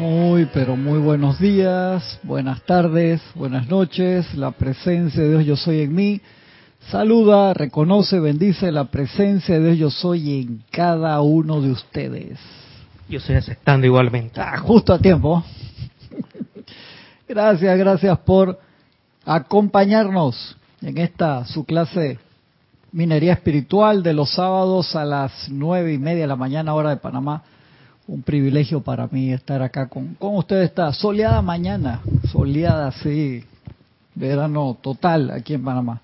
Muy, pero muy buenos días, buenas tardes, buenas noches. La presencia de Dios yo soy en mí. Saluda, reconoce, bendice la presencia de Dios yo soy en cada uno de ustedes. Yo estoy aceptando igualmente. Ah, justo a tiempo. Gracias, gracias por acompañarnos en esta su clase minería espiritual de los sábados a las nueve y media de la mañana hora de Panamá un privilegio para mí estar acá con, con ustedes esta soleada mañana, soleada, sí, verano total aquí en Panamá.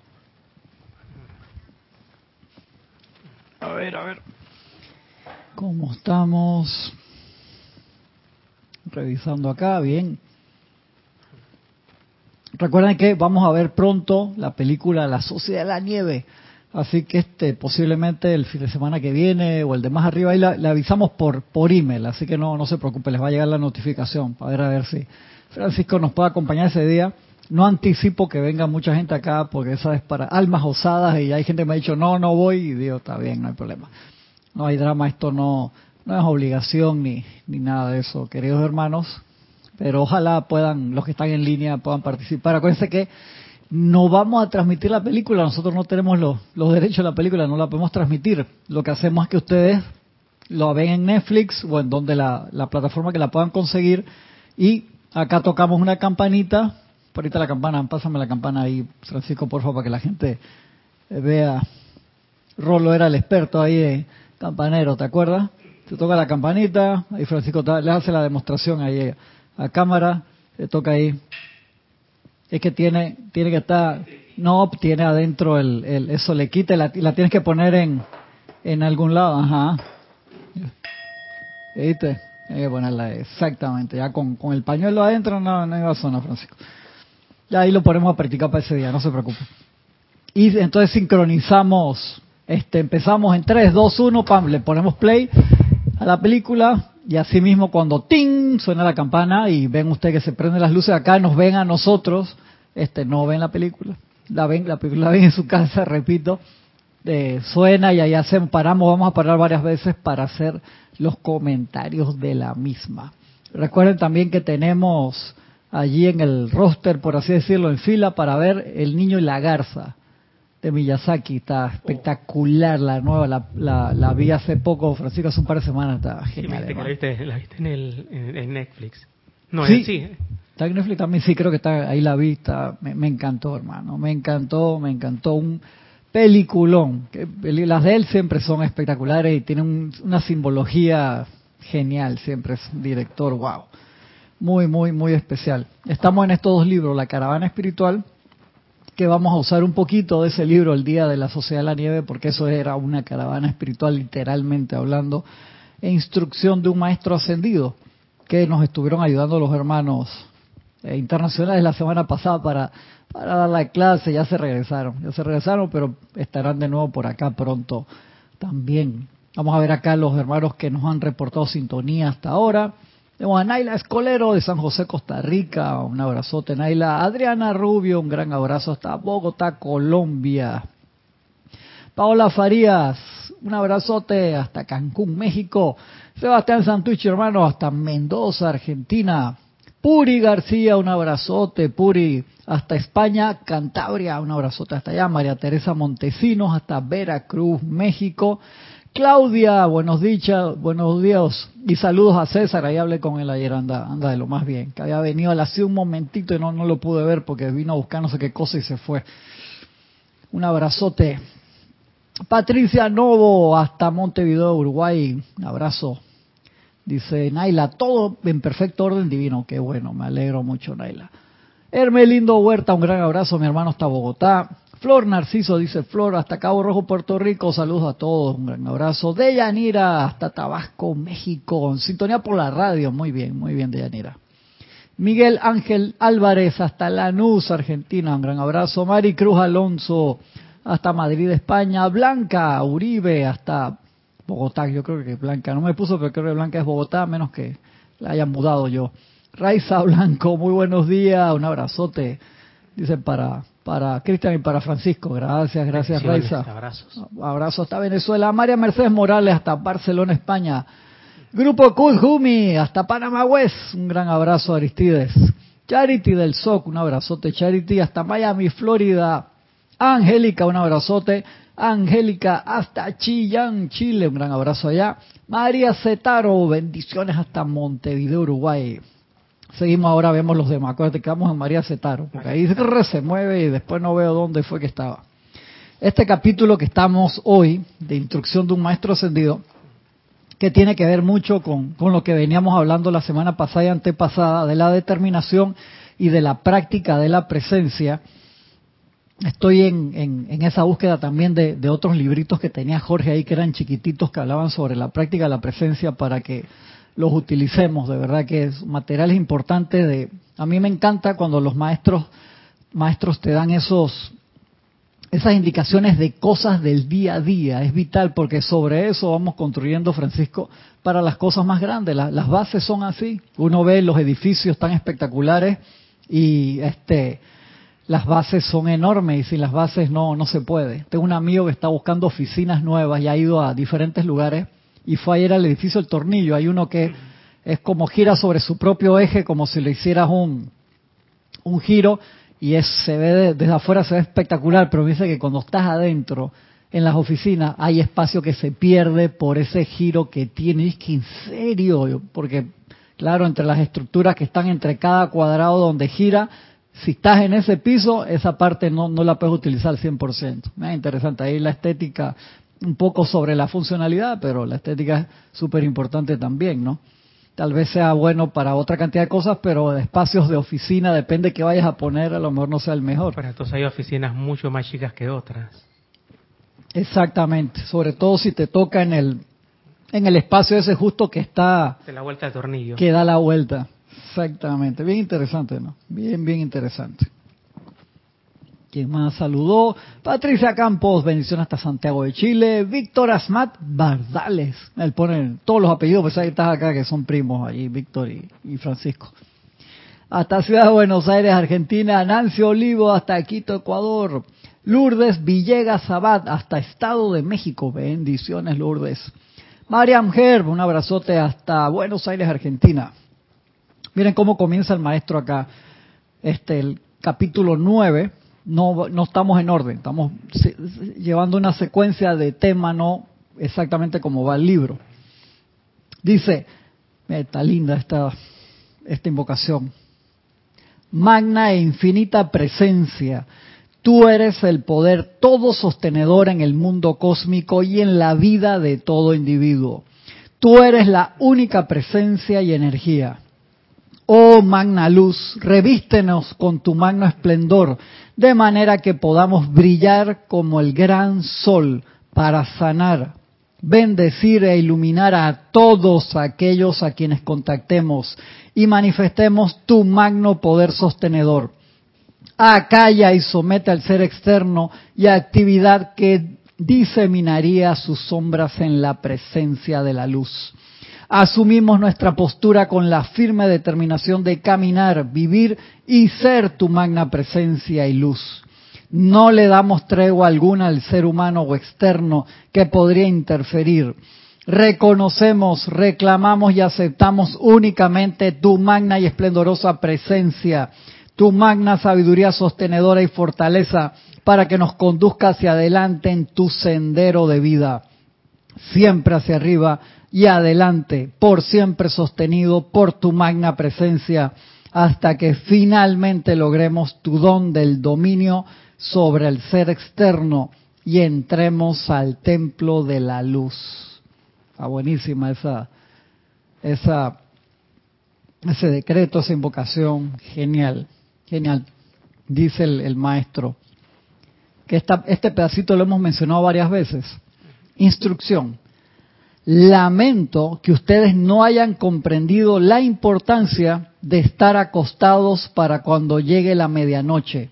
A ver, a ver. ¿Cómo estamos? Revisando acá, bien. Recuerden que vamos a ver pronto la película La Sociedad de la Nieve Así que este posiblemente el fin de semana que viene o el de más arriba ahí le avisamos por por email, así que no no se preocupe, les va a llegar la notificación para ver a ver si Francisco nos puede acompañar ese día. No anticipo que venga mucha gente acá porque esa es para almas osadas y hay gente que me ha dicho no no voy y digo está bien no hay problema. No hay drama, esto no no es obligación ni ni nada de eso, queridos hermanos. Pero ojalá puedan los que están en línea puedan participar. Acuérdense que no vamos a transmitir la película, nosotros no tenemos los, derechos de la película, no la podemos transmitir. Lo que hacemos es que ustedes lo ven en Netflix o en donde la, plataforma que la puedan conseguir y acá tocamos una campanita, ahorita la campana, pásame la campana ahí, Francisco, por favor, para que la gente vea. Rolo era el experto ahí, de campanero, ¿te acuerdas? Se toca la campanita, ahí Francisco le hace la demostración ahí a cámara, le toca ahí es que tiene tiene que estar no tiene adentro el, eso le quita la, tienes que poner en en algún lado ajá. Viste hay que ponerla exactamente ya con, con el pañuelo adentro no no iba a Francisco. Ya ahí lo ponemos a practicar para ese día no se preocupe. Y entonces sincronizamos este empezamos en 3, 2, 1 pam le ponemos play a la película y así mismo cuando ¡ting! suena la campana y ven ustedes que se prenden las luces acá, nos ven a nosotros, este no ven la película, la ven, la película la ven en su casa, repito, eh, suena y ahí hacemos, paramos, vamos a parar varias veces para hacer los comentarios de la misma. Recuerden también que tenemos allí en el roster, por así decirlo, en fila para ver El Niño y la Garza de Miyazaki, está espectacular la nueva, la, la, vi hace poco, Francisco, hace un par de semanas, está genial. la viste, la viste en, el, en, Netflix. No, sí, sí. Está en también, sí, creo que está ahí la vista, me, encantó, hermano, me encantó, me encantó, un peliculón. Las de él siempre son espectaculares y tienen una simbología genial, siempre es director, wow. Muy, muy, muy especial. Estamos en estos dos libros, La Caravana Espiritual que vamos a usar un poquito de ese libro el día de la Sociedad de la Nieve, porque eso era una caravana espiritual literalmente hablando, e instrucción de un maestro ascendido, que nos estuvieron ayudando los hermanos internacionales la semana pasada para, para dar la clase, ya se regresaron, ya se regresaron, pero estarán de nuevo por acá pronto también. Vamos a ver acá los hermanos que nos han reportado sintonía hasta ahora. Tenemos a Naila Escolero de San José, Costa Rica. Un abrazote, Naila. Adriana Rubio, un gran abrazo hasta Bogotá, Colombia. Paola Farías, un abrazote hasta Cancún, México. Sebastián Santucci, hermano, hasta Mendoza, Argentina. Puri García, un abrazote. Puri, hasta España, Cantabria, un abrazote hasta allá. María Teresa Montesinos, hasta Veracruz, México. Claudia, buenos días, buenos días y saludos a César, ahí hablé con él ayer, anda, anda de lo más bien, que había venido hace un momentito y no, no lo pude ver porque vino a buscar no sé qué cosa y se fue. Un abrazote. Patricia Novo, hasta Montevideo, Uruguay, un abrazo. Dice Naila, todo en perfecto orden divino, qué bueno, me alegro mucho Naila. Hermelindo Huerta, un gran abrazo, mi hermano hasta Bogotá. Flor Narciso dice Flor hasta Cabo Rojo, Puerto Rico. Saludos a todos, un gran abrazo. Deyanira hasta Tabasco, México. En sintonía por la radio. Muy bien, muy bien, Deyanira. Miguel Ángel Álvarez hasta Lanús, Argentina. Un gran abrazo. Mari Cruz Alonso hasta Madrid, España. Blanca Uribe hasta Bogotá. Yo creo que Blanca, no me puso, pero creo que Blanca es Bogotá, menos que la hayan mudado yo. Raiza Blanco, muy buenos días. Un abrazote. Dice para para Cristian y para Francisco. Gracias, gracias Raiza. Abrazos. Abrazo hasta Venezuela. María Mercedes Morales hasta Barcelona, España. Grupo Kuzumi, hasta Panamá West, un gran abrazo Aristides. Charity del SOC, un abrazote Charity, hasta Miami, Florida. Angélica, un abrazote. Angélica, hasta Chillán, Chile, un gran abrazo allá. María Cetaro, bendiciones hasta Montevideo, Uruguay. Seguimos ahora, vemos los demás. Acuérdate que vamos en María Cetaro, porque ahí se mueve y después no veo dónde fue que estaba. Este capítulo que estamos hoy, de instrucción de un maestro ascendido, que tiene que ver mucho con, lo que veníamos hablando la semana pasada y antepasada, de la determinación y de la práctica de la presencia. Estoy en, en, esa búsqueda también de, de, otros libritos que tenía Jorge ahí, que eran chiquititos, que hablaban sobre la práctica de la presencia para que los utilicemos. De verdad que es materiales importantes. De, a mí me encanta cuando los maestros maestros te dan esos esas indicaciones de cosas del día a día. Es vital porque sobre eso vamos construyendo, Francisco, para las cosas más grandes. las bases son así. Uno ve los edificios tan espectaculares y este las bases son enormes y sin las bases no no se puede. Tengo un amigo que está buscando oficinas nuevas y ha ido a diferentes lugares y fue ayer al edificio El Tornillo. Hay uno que es como gira sobre su propio eje, como si le hicieras un, un giro y es, se ve desde afuera se ve espectacular, pero dice que cuando estás adentro en las oficinas hay espacio que se pierde por ese giro que tiene. Es que en serio, porque claro, entre las estructuras que están entre cada cuadrado donde gira, si estás en ese piso, esa parte no, no la puedes utilizar al 100%. Es interesante, ahí la estética, un poco sobre la funcionalidad, pero la estética es súper importante también, ¿no? tal vez sea bueno para otra cantidad de cosas, pero de espacios de oficina, depende de qué vayas a poner, a lo mejor no sea el mejor. Pero entonces hay oficinas mucho más chicas que otras. Exactamente, sobre todo si te toca en el en el espacio ese justo que está de la vuelta de tornillo. Que da la vuelta. Exactamente, bien interesante, ¿no? Bien bien interesante. ¿Quién más saludó? Patricia Campos, bendición hasta Santiago de Chile. Víctor Asmat Bardales. Él pone todos los apellidos, pues ahí estás acá que son primos allí, Víctor y, Francisco. Hasta Ciudad de Buenos Aires, Argentina. Nancy Olivo hasta Quito, Ecuador. Lourdes Villegas Abad hasta Estado de México. Bendiciones, Lourdes. Mariam Herb, un abrazote hasta Buenos Aires, Argentina. Miren cómo comienza el maestro acá. Este, el capítulo 9 no, no estamos en orden, estamos llevando una secuencia de tema, no exactamente como va el libro. Dice, está linda esta, esta invocación, magna e infinita presencia, tú eres el poder todo sostenedor en el mundo cósmico y en la vida de todo individuo. Tú eres la única presencia y energía. Oh magna luz, revístenos con tu magno esplendor, de manera que podamos brillar como el gran sol para sanar, bendecir e iluminar a todos aquellos a quienes contactemos y manifestemos tu magno poder sostenedor. Acalla y somete al ser externo y actividad que diseminaría sus sombras en la presencia de la luz asumimos nuestra postura con la firme determinación de caminar, vivir y ser tu magna presencia y luz. No le damos tregua alguna al ser humano o externo que podría interferir. Reconocemos, reclamamos y aceptamos únicamente tu magna y esplendorosa presencia, tu magna sabiduría sostenedora y fortaleza para que nos conduzca hacia adelante en tu sendero de vida, siempre hacia arriba y adelante, por siempre sostenido por tu magna presencia, hasta que finalmente logremos tu don del dominio sobre el ser externo y entremos al templo de la luz. Está buenísima esa, esa, ese decreto, esa invocación, genial, genial. Dice el, maestro que este pedacito lo hemos mencionado varias veces. Instrucción Lamento que ustedes no hayan comprendido la importancia de estar acostados para cuando llegue la medianoche,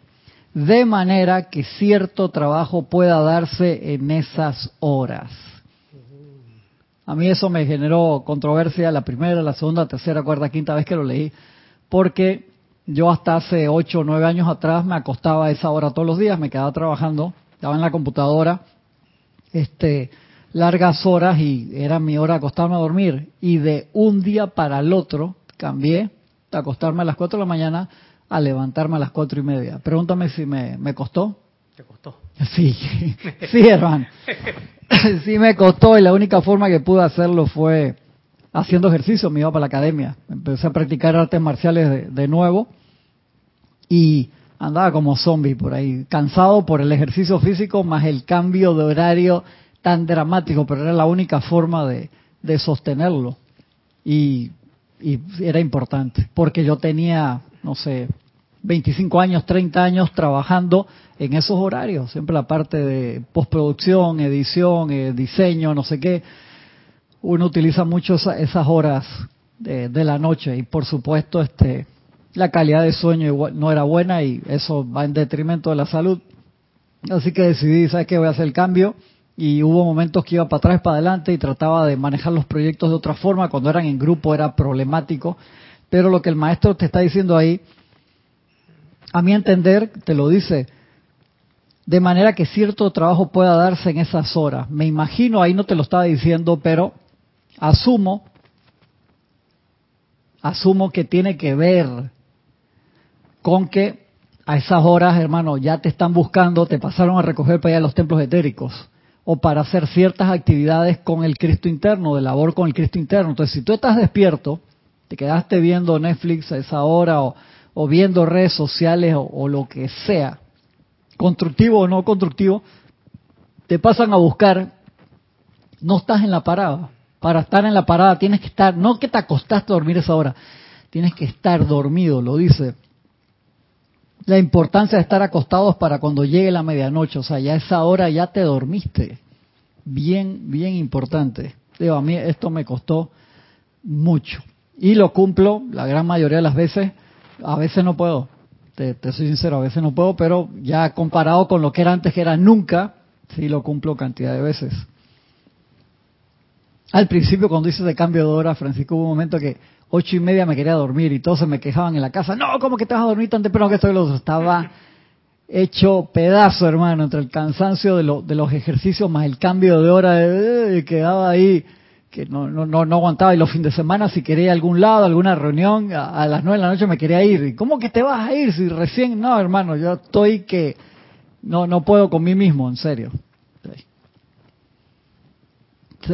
de manera que cierto trabajo pueda darse en esas horas. A mí eso me generó controversia la primera, la segunda, tercera, cuarta, quinta vez que lo leí, porque yo hasta hace ocho o nueve años atrás me acostaba a esa hora todos los días, me quedaba trabajando, estaba en la computadora, este, largas horas y era mi hora de acostarme a dormir. Y de un día para el otro cambié de acostarme a las 4 de la mañana a levantarme a las cuatro y media. Pregúntame si me, me costó. ¿Te costó? Sí, sí, hermano. Sí me costó y la única forma que pude hacerlo fue haciendo ejercicio. Me iba para la academia. Empecé a practicar artes marciales de, de nuevo y andaba como zombie por ahí, cansado por el ejercicio físico más el cambio de horario tan dramático, pero era la única forma de, de sostenerlo. Y, y era importante, porque yo tenía, no sé, 25 años, 30 años trabajando en esos horarios, siempre la parte de postproducción, edición, eh, diseño, no sé qué. Uno utiliza mucho esas horas de, de, la noche y por supuesto este la calidad de sueño no era buena y eso va en detrimento de la salud. Así que decidí, ¿sabes qué? Voy a hacer el cambio y hubo momentos que iba para atrás, para adelante y trataba de manejar los proyectos de otra forma. Cuando eran en grupo era problemático, pero lo que el maestro te está diciendo ahí, a mi entender, te lo dice, de manera que cierto trabajo pueda darse en esas horas. Me imagino, ahí no te lo estaba diciendo, pero asumo, asumo que tiene que ver con que a esas horas, hermano, ya te están buscando, te pasaron a recoger para allá los templos etéricos o para hacer ciertas actividades con el Cristo interno, de labor con el Cristo interno. Entonces, si tú estás despierto, te quedaste viendo Netflix a esa hora o, o viendo redes sociales o, o, lo que sea, constructivo o no constructivo, te pasan a buscar, no estás en la parada. Para estar en la parada tienes que estar, no que te acostaste a dormir esa hora, tienes que estar dormido, lo dice. La importancia de estar acostados para cuando llegue la medianoche, o sea, ya esa hora ya te dormiste. Bien, bien importante. Digo, a mí esto me costó mucho. Y lo cumplo la gran mayoría de las veces. A veces no puedo, te, te, soy sincero, a veces no puedo, pero ya comparado con lo que era antes, que era nunca, sí lo cumplo cantidad de veces. Al principio, cuando hice ese cambio de hora, Francisco, hubo un momento que ocho y media me quería dormir y todos se me quejaban en la casa. No, ¿cómo que te vas a dormir tan temprano que estoy los Estaba hecho pedazo, hermano, entre el cansancio de, lo, de los ejercicios más el cambio de hora, de, de, quedaba ahí que no, no, no, no aguantaba. Y los fines de semana, si quería ir a algún lado, alguna reunión, a, a las nueve de la noche me quería ir. ¿Y cómo que te vas a ir si recién? No, hermano, yo estoy que no, no puedo con mí mismo, en serio.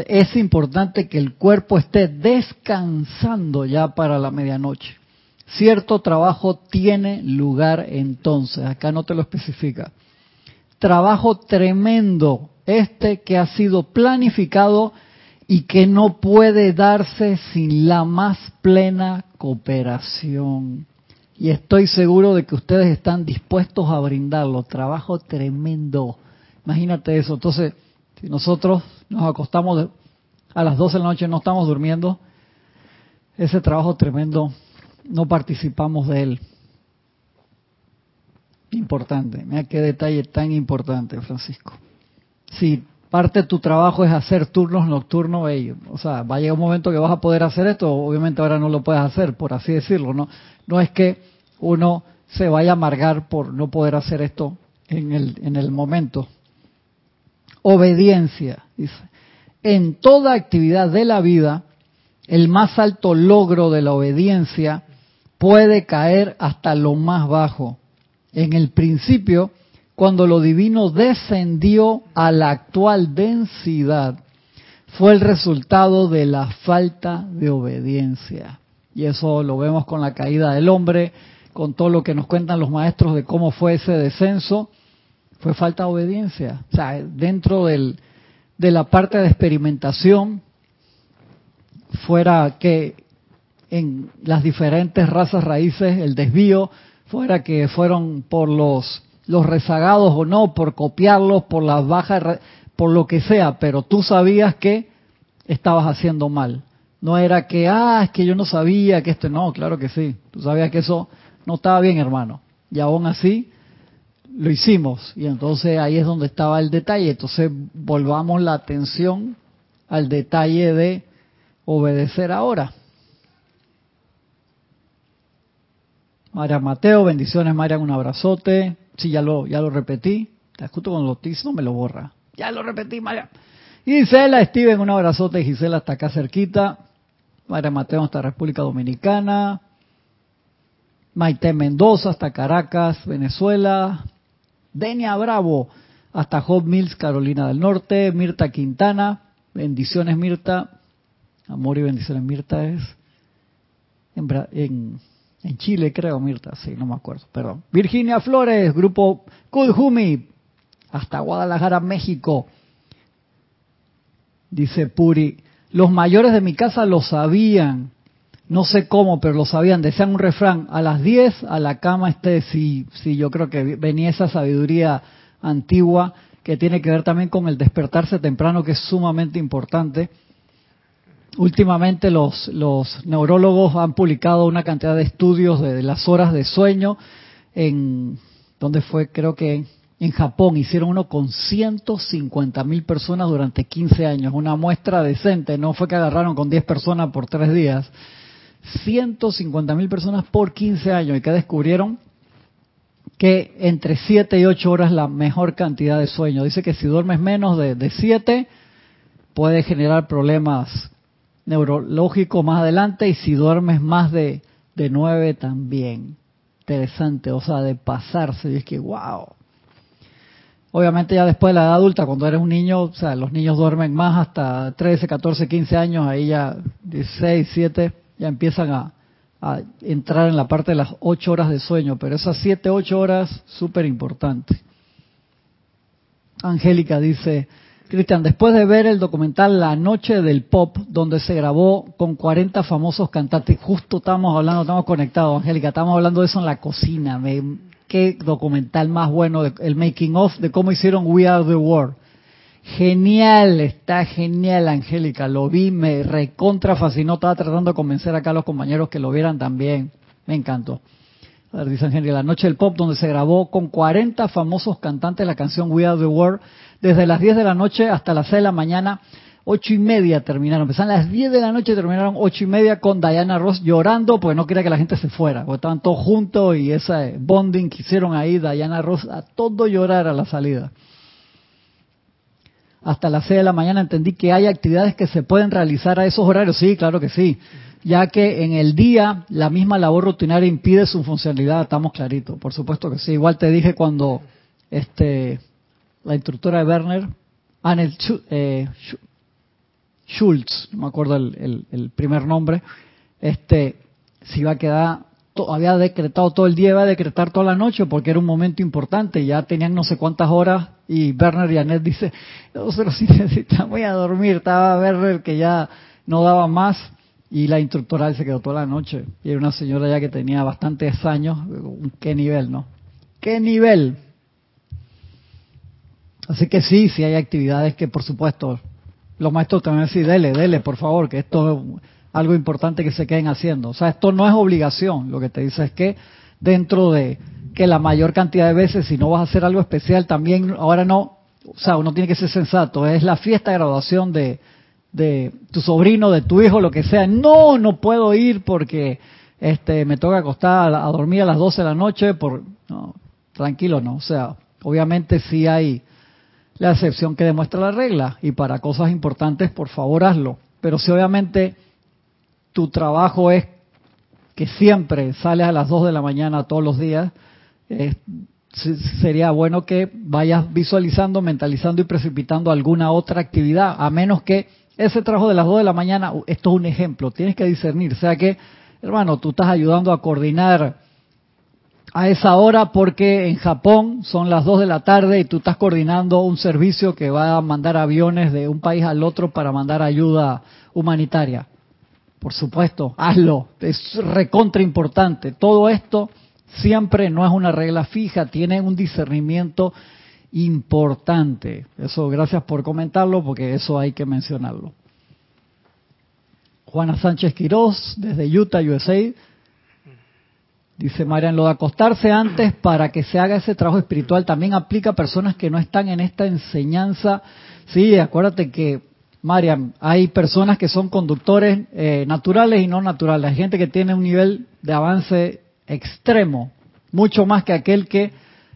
Es importante que el cuerpo esté descansando ya para la medianoche. Cierto trabajo tiene lugar entonces, acá no te lo especifica. Trabajo tremendo, este que ha sido planificado y que no puede darse sin la más plena cooperación. Y estoy seguro de que ustedes están dispuestos a brindarlo. Trabajo tremendo. Imagínate eso. Entonces, si nosotros nos acostamos a las 12 de la noche, no estamos durmiendo, ese trabajo tremendo no participamos de él. Importante. Mira qué detalle tan importante, Francisco. Si parte de tu trabajo es hacer turnos nocturnos, o sea, va a llegar un momento que vas a poder hacer esto, obviamente ahora no lo puedes hacer, por así decirlo, ¿no? No es que uno se vaya a amargar por no poder hacer esto en el, en el momento. Obediencia, dice. En toda actividad de la vida, el más alto logro de la obediencia puede caer hasta lo más bajo. En el principio, cuando lo divino descendió a la actual densidad, fue el resultado de la falta de obediencia. Y eso lo vemos con la caída del hombre, con todo lo que nos cuentan los maestros de cómo fue ese descenso, fue falta de obediencia. O sea, dentro del, de la parte de experimentación, fuera que en las diferentes razas raíces el desvío, fuera que fueron por los, los rezagados o no, por copiarlos, por las bajas, por lo que sea, pero tú sabías que estabas haciendo mal. No era que, ah, es que yo no sabía que esto, no, claro que sí, tú sabías que eso no estaba bien, hermano. Y aún así lo hicimos. Y entonces ahí es donde estaba el detalle. Entonces volvamos la atención al detalle de obedecer ahora. María Mateo, bendiciones María, un abrazote. Sí, ya lo, ya lo repetí. Te justo cuando lo estoy diciendo me lo borra. Ya lo repetí, María. Gisela, Steven, un abrazote. Gisela está acá cerquita. María Mateo hasta República Dominicana. Maite Mendoza hasta Caracas, Venezuela. Denia Bravo hasta Hot Mills, Carolina del Norte. Mirta Quintana. Bendiciones, Mirta. Amor y bendiciones, Mirta es en, Chile, creo, Mirta. Sí, no me acuerdo, perdón. Virginia Flores, grupo Kudjumi, hasta Guadalajara, México. Dice Puri, los mayores de mi casa lo sabían, no sé cómo, pero lo sabían, decían un refrán, a las 10 a la cama esté, sí, sí, yo creo que venía esa sabiduría antigua que tiene que ver también con el despertarse temprano, que es sumamente importante. Últimamente los, neurólogos han publicado una cantidad de estudios de, las horas de sueño en, donde fue, creo que en Japón. Hicieron uno con 150 mil personas durante 15 años, una muestra decente, no fue que agarraron con 10 personas por 3 días, 150 mil personas por 15 años y que descubrieron que entre 7 y 8 horas la mejor cantidad de sueño. Dice que si duermes menos de, de 7 puede generar problemas neurológicos más adelante y si duermes más de, de 9 también. Interesante, o sea, de pasarse. Y es que, wow. Obviamente ya después de la edad adulta, cuando eres un niño, o sea, los niños duermen más hasta 13, 14, 15 años, ahí ya 16, 7, ya empiezan a, entrar en la parte de las 8 horas de sueño, pero esas 7, 8 horas, súper importante. Angélica dice, Cristian, después de ver el documental La Noche del Pop, donde se grabó con 40 famosos cantantes, justo estamos hablando, estamos conectados, Angélica, estamos hablando de eso en la cocina, me, qué documental más bueno, el making of de cómo hicieron We Are the World. Genial, está genial, Angélica. Lo vi, me recontra fascinó. Estaba tratando de convencer acá a los compañeros que lo vieran también. Me encantó. A ver, dice Angélica, la noche del pop, donde se grabó con 40 famosos cantantes la canción We Are the World, desde las 10 de la noche hasta las 6 de la mañana ocho y media terminaron. Empezaron las 10 de la noche terminaron ocho y media con Diana Ross llorando porque no quería que la gente se fuera, porque estaban todos juntos y ese bonding que hicieron ahí, Diana Ross, a todo llorar a la salida. Hasta las 6 de la mañana entendí que hay actividades que se pueden realizar a esos horarios. Sí, claro que sí. Ya que en el día la misma labor rutinaria impide su funcionalidad, estamos claritos. Por supuesto que sí. Igual te dije cuando este la instructora de Werner, Anel eh, Schultz, no me acuerdo el, primer nombre, este, se iba a quedar, había decretado todo el día, iba a decretar toda la noche porque era un momento importante, ya tenían no sé cuántas horas y Werner y Annette dice, nosotros sí necesitamos ir a dormir, estaba Werner que ya no daba más y la instructora se quedó toda la noche y era una señora ya que tenía bastantes años, qué nivel, ¿no? ¿Qué nivel? Así que sí, sí hay actividades que por supuesto los maestros también decir, dele, dele, por favor, que esto es algo importante que se queden haciendo. O sea, esto no es obligación, lo que te dice es que dentro de que la mayor cantidad de veces, si no vas a hacer algo especial, también, ahora no, o sea, uno tiene que ser sensato, es la fiesta de graduación de, de tu sobrino, de tu hijo, lo que sea. No, no puedo ir porque este me toca acostar a, dormir a las 12 de la noche, por no, tranquilo, no. O sea, obviamente sí hay la excepción que demuestra la regla y para cosas importantes por favor hazlo. Pero si obviamente tu trabajo es que siempre sales a las 2 de la mañana todos los días, sería bueno que vayas visualizando, mentalizando y precipitando alguna otra actividad, a menos que ese trabajo de las 2 de la mañana, esto es un ejemplo, tienes que discernir, o sea que, hermano, tú estás ayudando a coordinar a esa hora porque en Japón son las 2 de la tarde y tú estás coordinando un servicio que va a mandar aviones de un país al otro para mandar ayuda humanitaria. Por supuesto, hazlo, es recontra importante. Todo esto siempre no es una regla fija, tiene un discernimiento importante. Eso, gracias por comentarlo porque eso hay que mencionarlo. Juana Sánchez Quirós, desde Utah, USA, Dice Marian, lo de acostarse antes para que se haga ese trabajo espiritual también aplica a personas que no están en esta enseñanza. Sí, acuérdate que, Marian, hay personas que son conductores eh, naturales y no naturales. Hay gente que tiene un nivel de avance extremo, mucho más que aquel que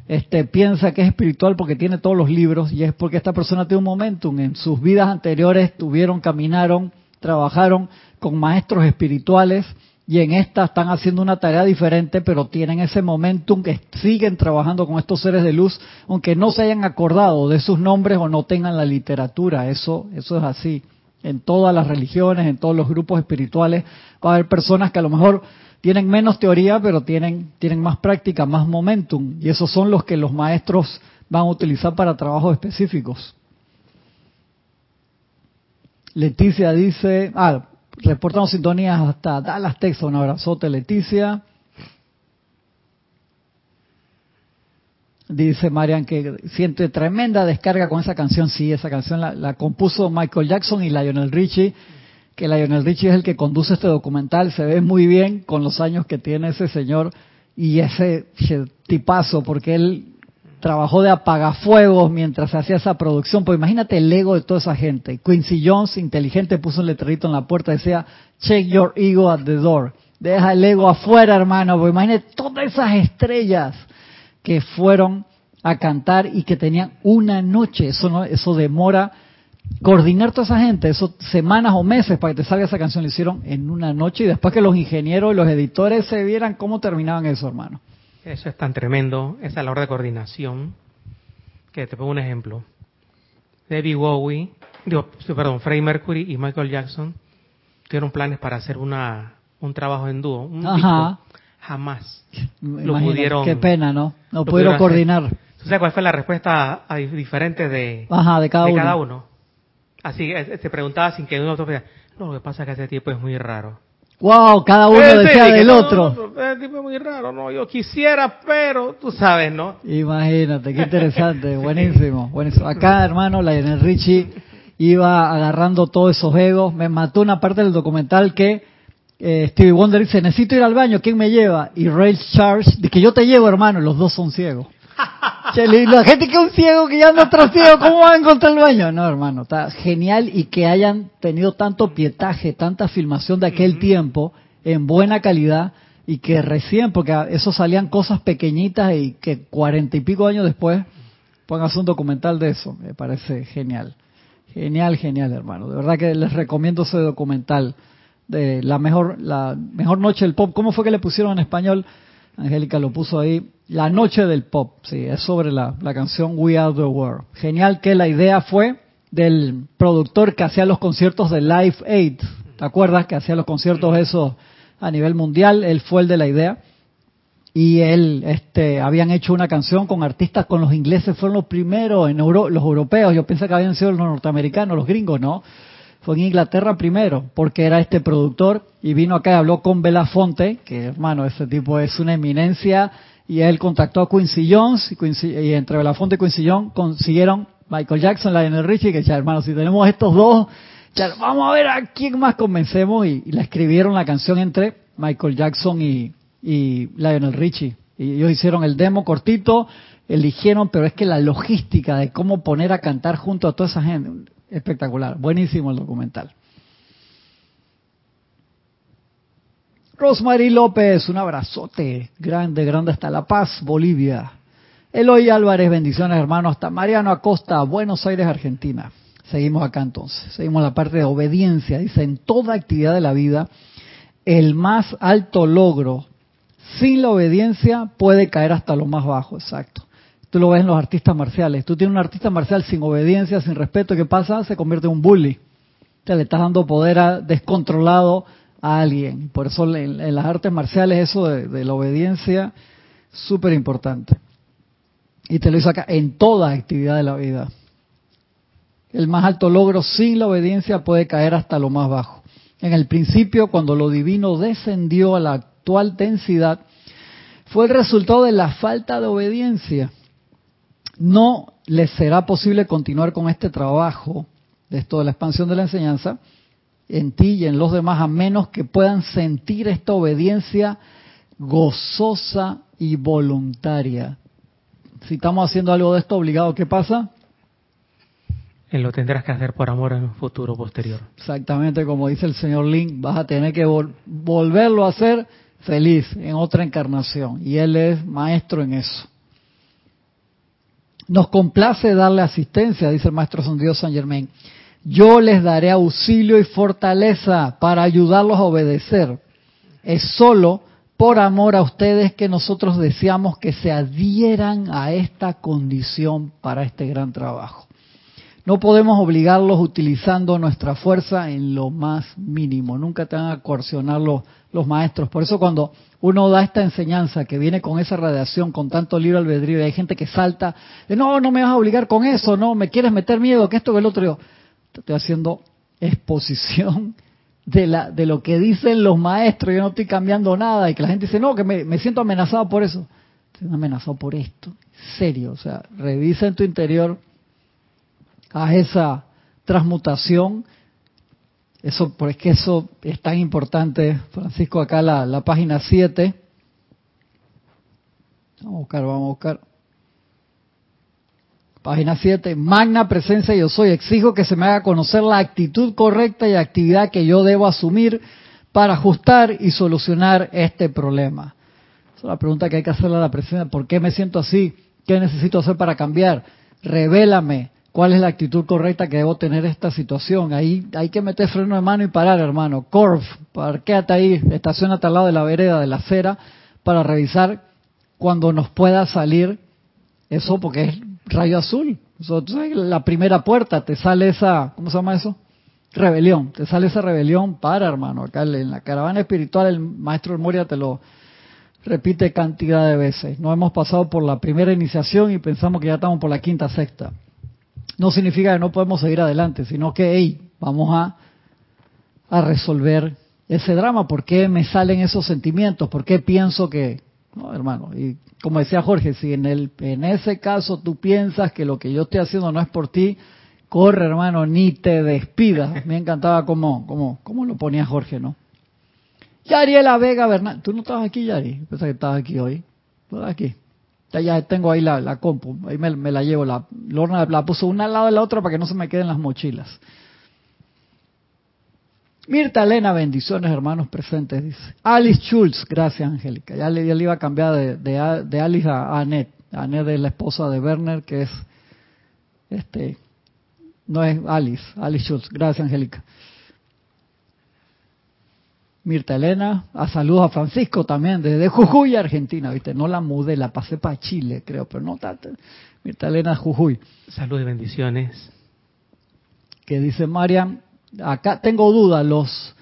este, piensa que es espiritual porque tiene todos los libros y es porque esta persona tiene un momentum. En sus vidas anteriores tuvieron, caminaron, trabajaron con maestros espirituales y en esta están haciendo una tarea diferente, pero tienen ese momentum que siguen trabajando con estos seres de luz, aunque no se hayan acordado de sus nombres o no tengan la literatura. Eso, eso es así. En todas las religiones, en todos los grupos espirituales, va a haber personas que a lo mejor tienen menos teoría, pero tienen, tienen más práctica, más momentum. Y esos son los que los maestros van a utilizar para trabajos específicos. Leticia dice, ah, reportamos sintonías hasta Dallas, Texas. Un abrazote, Leticia. Dice Marian que siente tremenda descarga con esa canción. Sí, esa canción la, compuso Michael Jackson y Lionel Richie. Que Lionel Richie es el que conduce este documental. Se ve muy bien con los años que tiene ese señor y ese tipazo, porque él trabajó de apagafuegos mientras hacía esa producción. Pues imagínate el ego de toda esa gente. Quincy Jones, inteligente, puso un letrerito en la puerta, decía, check your ego at the door. Deja el ego afuera, hermano. Pues imagínate todas esas estrellas que fueron a cantar y que tenían una noche. Eso no, eso demora coordinar toda esa gente, eso semanas o meses para que te salga esa canción, lo hicieron en una noche y después que los ingenieros y los editores se vieran cómo terminaban eso, hermano. Eso es tan tremendo, esa labor de coordinación, que te pongo un ejemplo. David Bowie, digo, perdón, Freddie Mercury y Michael Jackson tuvieron planes para hacer una un trabajo en dúo, un Ajá. jamás lo pudieron. Qué pena, ¿no? No pudieron, coordinar. ¿Tú sabes cuál fue la respuesta a, diferente de, Ajá, de, cada, cada, uno? Así, te preguntaba sin que uno... No, lo que pasa es que ese tipo es muy raro. Wow, cada uno decía del otro. No, tipo muy raro, no, yo quisiera, pero tú sabes, ¿no? Imagínate, qué interesante, buenísimo, buenísimo. Acá, hermano, la Richie iba agarrando todos esos egos. Me mató una parte del documental que eh, Stevie Wonder dice, necesito ir al baño, ¿quién me lleva? Y Ray Charles dice que yo te llevo, hermano, los dos son ciegos. La gente que es un ciego que ya anda otro ciego, ¿cómo va a encontrar el baño? No, hermano, está genial y que hayan tenido tanto pietaje, tanta filmación de aquel tiempo en buena calidad y que recién, porque eso salían cosas pequeñitas y que cuarenta y pico años después pongan un documental de eso, me parece genial. Genial, genial, hermano. De verdad que les recomiendo ese documental de la mejor, la mejor noche del pop. ¿Cómo fue que le pusieron en español? Angélica lo puso ahí. La noche del pop, sí, es sobre la, la canción We Are the World. Genial que la idea fue del productor que hacía los conciertos de Live Aid. ¿Te acuerdas que hacía los conciertos esos a nivel mundial? Él fue el de la idea. Y él, este, habían hecho una canción con artistas, con los ingleses, fueron los primeros, en Euro, los europeos, yo pensé que habían sido los norteamericanos, los gringos, ¿no? Fue en Inglaterra primero, porque era este productor y vino acá y habló con Belafonte, que hermano, ese tipo es una eminencia, y él contactó a Quincy Jones, y, Quincy, y entre Belafonte y Quincy Jones consiguieron Michael Jackson, Lionel Richie, que ya hermano, si tenemos estos dos, ya vamos a ver a quién más convencemos, y, la escribieron la canción entre Michael Jackson y, y Lionel Richie. Y ellos hicieron el demo cortito, eligieron, pero es que la logística de cómo poner a cantar junto a toda esa gente, espectacular, buenísimo el documental. Rosemary López, un abrazote grande, grande hasta La Paz, Bolivia. Eloy Álvarez, bendiciones hermanos, hasta Mariano Acosta, Buenos Aires, Argentina. Seguimos acá entonces, seguimos la parte de obediencia. Dice, en toda actividad de la vida, el más alto logro sin la obediencia puede caer hasta lo más bajo, exacto. Tú lo ves en los artistas marciales. Tú tienes un artista marcial sin obediencia, sin respeto, ¿qué pasa? Se convierte en un bully. Te le estás dando poder descontrolado a alguien. Por eso en, las artes marciales eso de, la obediencia, súper importante. Y te lo hizo acá en toda actividad de la vida. El más alto logro sin la obediencia puede caer hasta lo más bajo. En el principio, cuando lo divino descendió a la actual densidad, fue el resultado de la falta de obediencia no les será posible continuar con este trabajo de esto de la expansión de la enseñanza en ti y en los demás a menos que puedan sentir esta obediencia gozosa y voluntaria. Si estamos haciendo algo de esto obligado, ¿qué pasa? lo tendrás que hacer por amor en un futuro posterior. Exactamente como dice el señor Link, vas a tener que volverlo a hacer feliz en otra encarnación. Y él es maestro en eso. Nos complace darle asistencia, dice el maestro Dios San Germain. Yo les daré auxilio y fortaleza para ayudarlos a obedecer. Es solo por amor a ustedes que nosotros deseamos que se adhieran a esta condición para este gran trabajo. No podemos obligarlos utilizando nuestra fuerza en lo más mínimo. Nunca te van a coercionar los, maestros. Por eso cuando uno da esta enseñanza que viene con esa radiación, con tanto libro albedrío, y hay gente que salta, de no, no me vas a obligar con eso, no, me quieres meter miedo, que esto, que el otro. Yo, estoy haciendo exposición de, la, de lo que dicen los maestros, yo no estoy cambiando nada, y que la gente dice, no, que me, me siento amenazado por eso. Estoy amenazado por esto, serio, o sea, revisa en tu interior, haz esa transmutación, eso, por es que eso es tan importante, Francisco, acá la, la página 7, vamos a buscar, vamos a buscar. Página 7, magna presencia yo soy. Exijo que se me haga conocer la actitud correcta y actividad que yo debo asumir para ajustar y solucionar este problema. Esa es la pregunta que hay que hacerle a la presencia. ¿Por qué me siento así? ¿Qué necesito hacer para cambiar? Revélame cuál es la actitud correcta que debo tener en esta situación. Ahí hay que meter freno de mano y parar, hermano. Corv, parquéate ahí, estacionate al lado de la vereda de la acera para revisar cuando nos pueda salir eso porque es rayo azul. la primera puerta te sale esa, ¿cómo se llama eso? Rebelión. Te sale esa rebelión para, hermano. Acá en la caravana espiritual el maestro Moria te lo repite cantidad de veces. No hemos pasado por la primera iniciación y pensamos que ya estamos por la quinta sexta. No significa que no podemos seguir adelante, sino que, hey, vamos a, a resolver ese drama. ¿Por qué me salen esos sentimientos? ¿Por qué pienso que, no, hermano? Y como decía Jorge, si en, el, en ese caso tú piensas que lo que yo estoy haciendo no es por ti, corre hermano, ni te despidas. Me encantaba cómo, cómo, cómo lo ponía Jorge, ¿no? Yariela Vega Bernal, ¿tú no estabas aquí, Yari? Pensaba que estabas aquí hoy. ¿Estás aquí? Ya tengo ahí la, la compu, ahí me, la llevo. La, Lorna la puso una al lado de la otra para que no se me queden las mochilas. Mirta Elena, bendiciones hermanos presentes, dice. Alice Schultz, gracias Angélica. Ya le, iba a cambiar de, de, Alice a, Annette. Annette es la esposa de Werner, que es, este, no es Alice, Alice Schultz. Gracias Angélica. Mirta Elena, a saludos a Francisco también, desde Jujuy, Argentina, ¿viste? No la mudé, la pasé para Chile, creo, pero no tanto. Mirta Elena, Jujuy. Saludos y bendiciones. Que dice Marian, acá tengo duda, los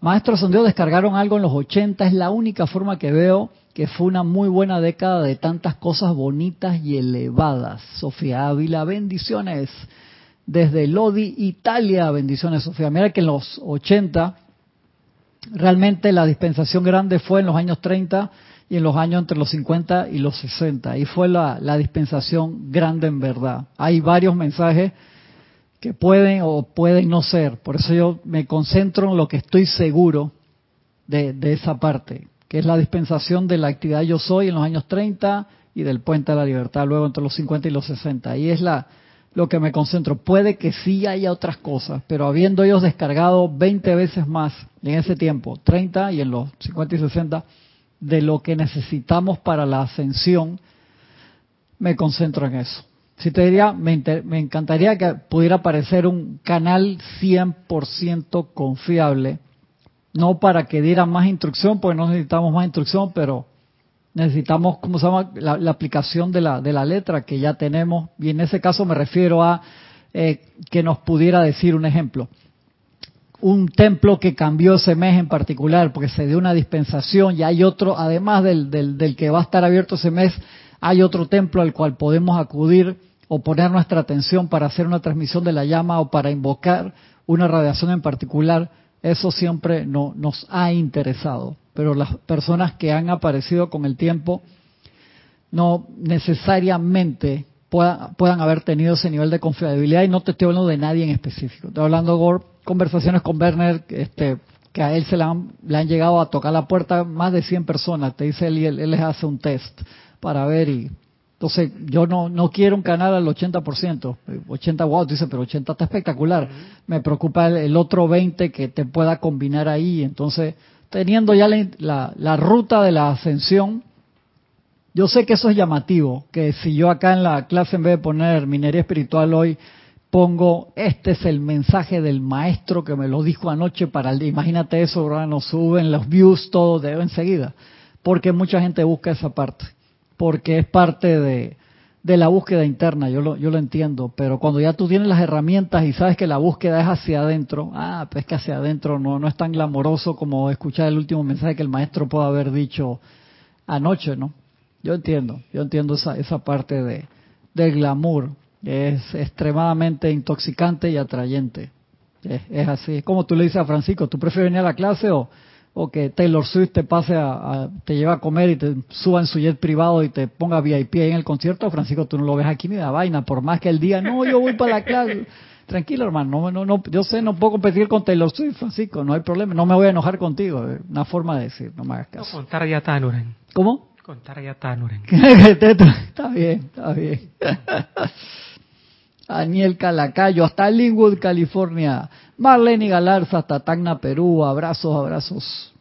maestros sondeo descargaron algo en los 80, es la única forma que veo que fue una muy buena década de tantas cosas bonitas y elevadas. Sofía Ávila, bendiciones. Desde Lodi, Italia, bendiciones, Sofía. Mira que en los 80 realmente la dispensación grande fue en los años 30 y en los años entre los 50 y los 60. Ahí fue la, dispensación grande en verdad. Hay varios mensajes que pueden o pueden no ser. Por eso yo me concentro en lo que estoy seguro de, esa parte, que es la dispensación de la actividad yo soy en los años 30 y del puente a la libertad luego entre los 50 y los 60. Ahí es la, lo que me concentro. Puede que sí haya otras cosas, pero habiendo ellos descargado 20 veces más en ese tiempo, 30 y en los 50 y 60, de lo que necesitamos para la ascensión, me concentro en eso. Si te diría, me, encantaría que pudiera aparecer un canal 100% confiable, no para que diera más instrucción, porque no necesitamos más instrucción, pero necesitamos, ¿cómo se llama?, la, aplicación de la, de la letra que ya tenemos, y en ese caso me refiero a eh, que nos pudiera decir un ejemplo. Un templo que cambió ese mes en particular, porque se dio una dispensación y hay otro, además del, del, del que va a estar abierto ese mes, hay otro templo al cual podemos acudir o poner nuestra atención para hacer una transmisión de la llama o para invocar una radiación en particular, eso siempre no, nos ha interesado. Pero las personas que han aparecido con el tiempo no necesariamente puedan, haber tenido ese nivel de confiabilidad y no te estoy hablando de nadie en específico. Estoy hablando de conversaciones con Werner, este, que a él se le han, le han llegado a tocar la puerta más de 100 personas. Te dice él y él les hace un test para ver y entonces yo no no quiero un canal al 80%, 80 wow, dice, pero 80 está espectacular. Me preocupa el, otro 20 que te pueda combinar ahí. Entonces, teniendo ya la, la, ruta de la ascensión, Yo sé que eso es llamativo, que si yo acá en la clase en vez de poner minería espiritual hoy, pongo, este es el mensaje del maestro que me lo dijo anoche para el día. Imagínate eso, ahora nos suben los views, todo de enseguida. Porque mucha gente busca esa parte. Porque es parte de, de la búsqueda interna, yo lo, yo lo entiendo. Pero cuando ya tú tienes las herramientas y sabes que la búsqueda es hacia adentro, ah, pues que hacia adentro no, no es tan glamoroso como escuchar el último mensaje que el maestro puede haber dicho anoche, ¿no? Yo entiendo, yo entiendo esa, esa parte de, del glamour. Es extremadamente intoxicante y atrayente. Es, así. Es como tú le dices a Francisco, ¿tú prefieres venir a la clase o, o que Taylor Swift te pase a, te lleve a comer y te suba en su jet privado y te ponga VIP ahí en el concierto? Francisco, tú no lo ves aquí ni de vaina, por más que el día, no, yo voy para la clase. Tranquilo, hermano, no, no, yo sé, no puedo competir con Taylor Swift, Francisco, no hay problema, no me voy a enojar contigo, una forma de decir, no me hagas caso. No, contar ya ¿Cómo? Contar ya Tanuren. está bien, está bien. Daniel Calacayo, hasta Linwood, California. Marlene Galarza, hasta Tacna, Perú. Abrazos, abrazos.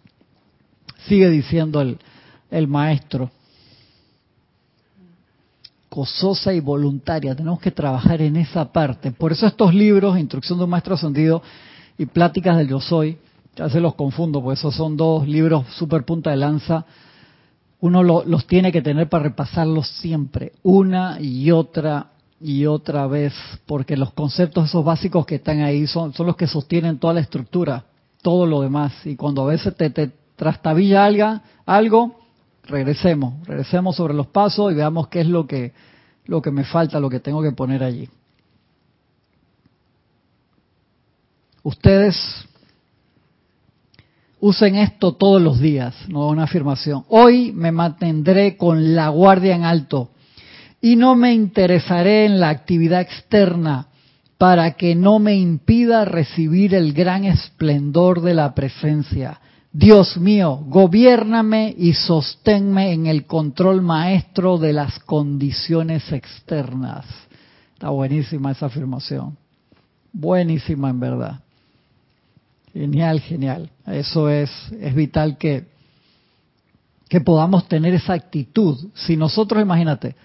Sigue diciendo el, el maestro. Cososa y voluntaria. Tenemos que trabajar en esa parte. Por eso estos libros, Instrucción de un Maestro Ascendido y Pláticas del Yo Soy, ya se los confundo, porque esos son dos libros super punta de lanza uno los tiene que tener para repasarlos siempre, una y otra y otra vez, porque los conceptos esos básicos que están ahí son, son los que sostienen toda la estructura, todo lo demás. Y cuando a veces te, trastabilla algo, algo, regresemos, regresemos sobre los pasos y veamos qué es lo que, lo que me falta, lo que tengo que poner allí. Ustedes Usen esto todos los días, no una afirmación. Hoy me mantendré con la guardia en alto y no me interesaré en la actividad externa para que no me impida recibir el gran esplendor de la presencia. Dios mío, gobiername y sosténme en el control maestro de las condiciones externas. Está buenísima esa afirmación. Buenísima en verdad. Genial, genial. Eso es, es vital que, que podamos tener esa actitud. Si nosotros, imagínate,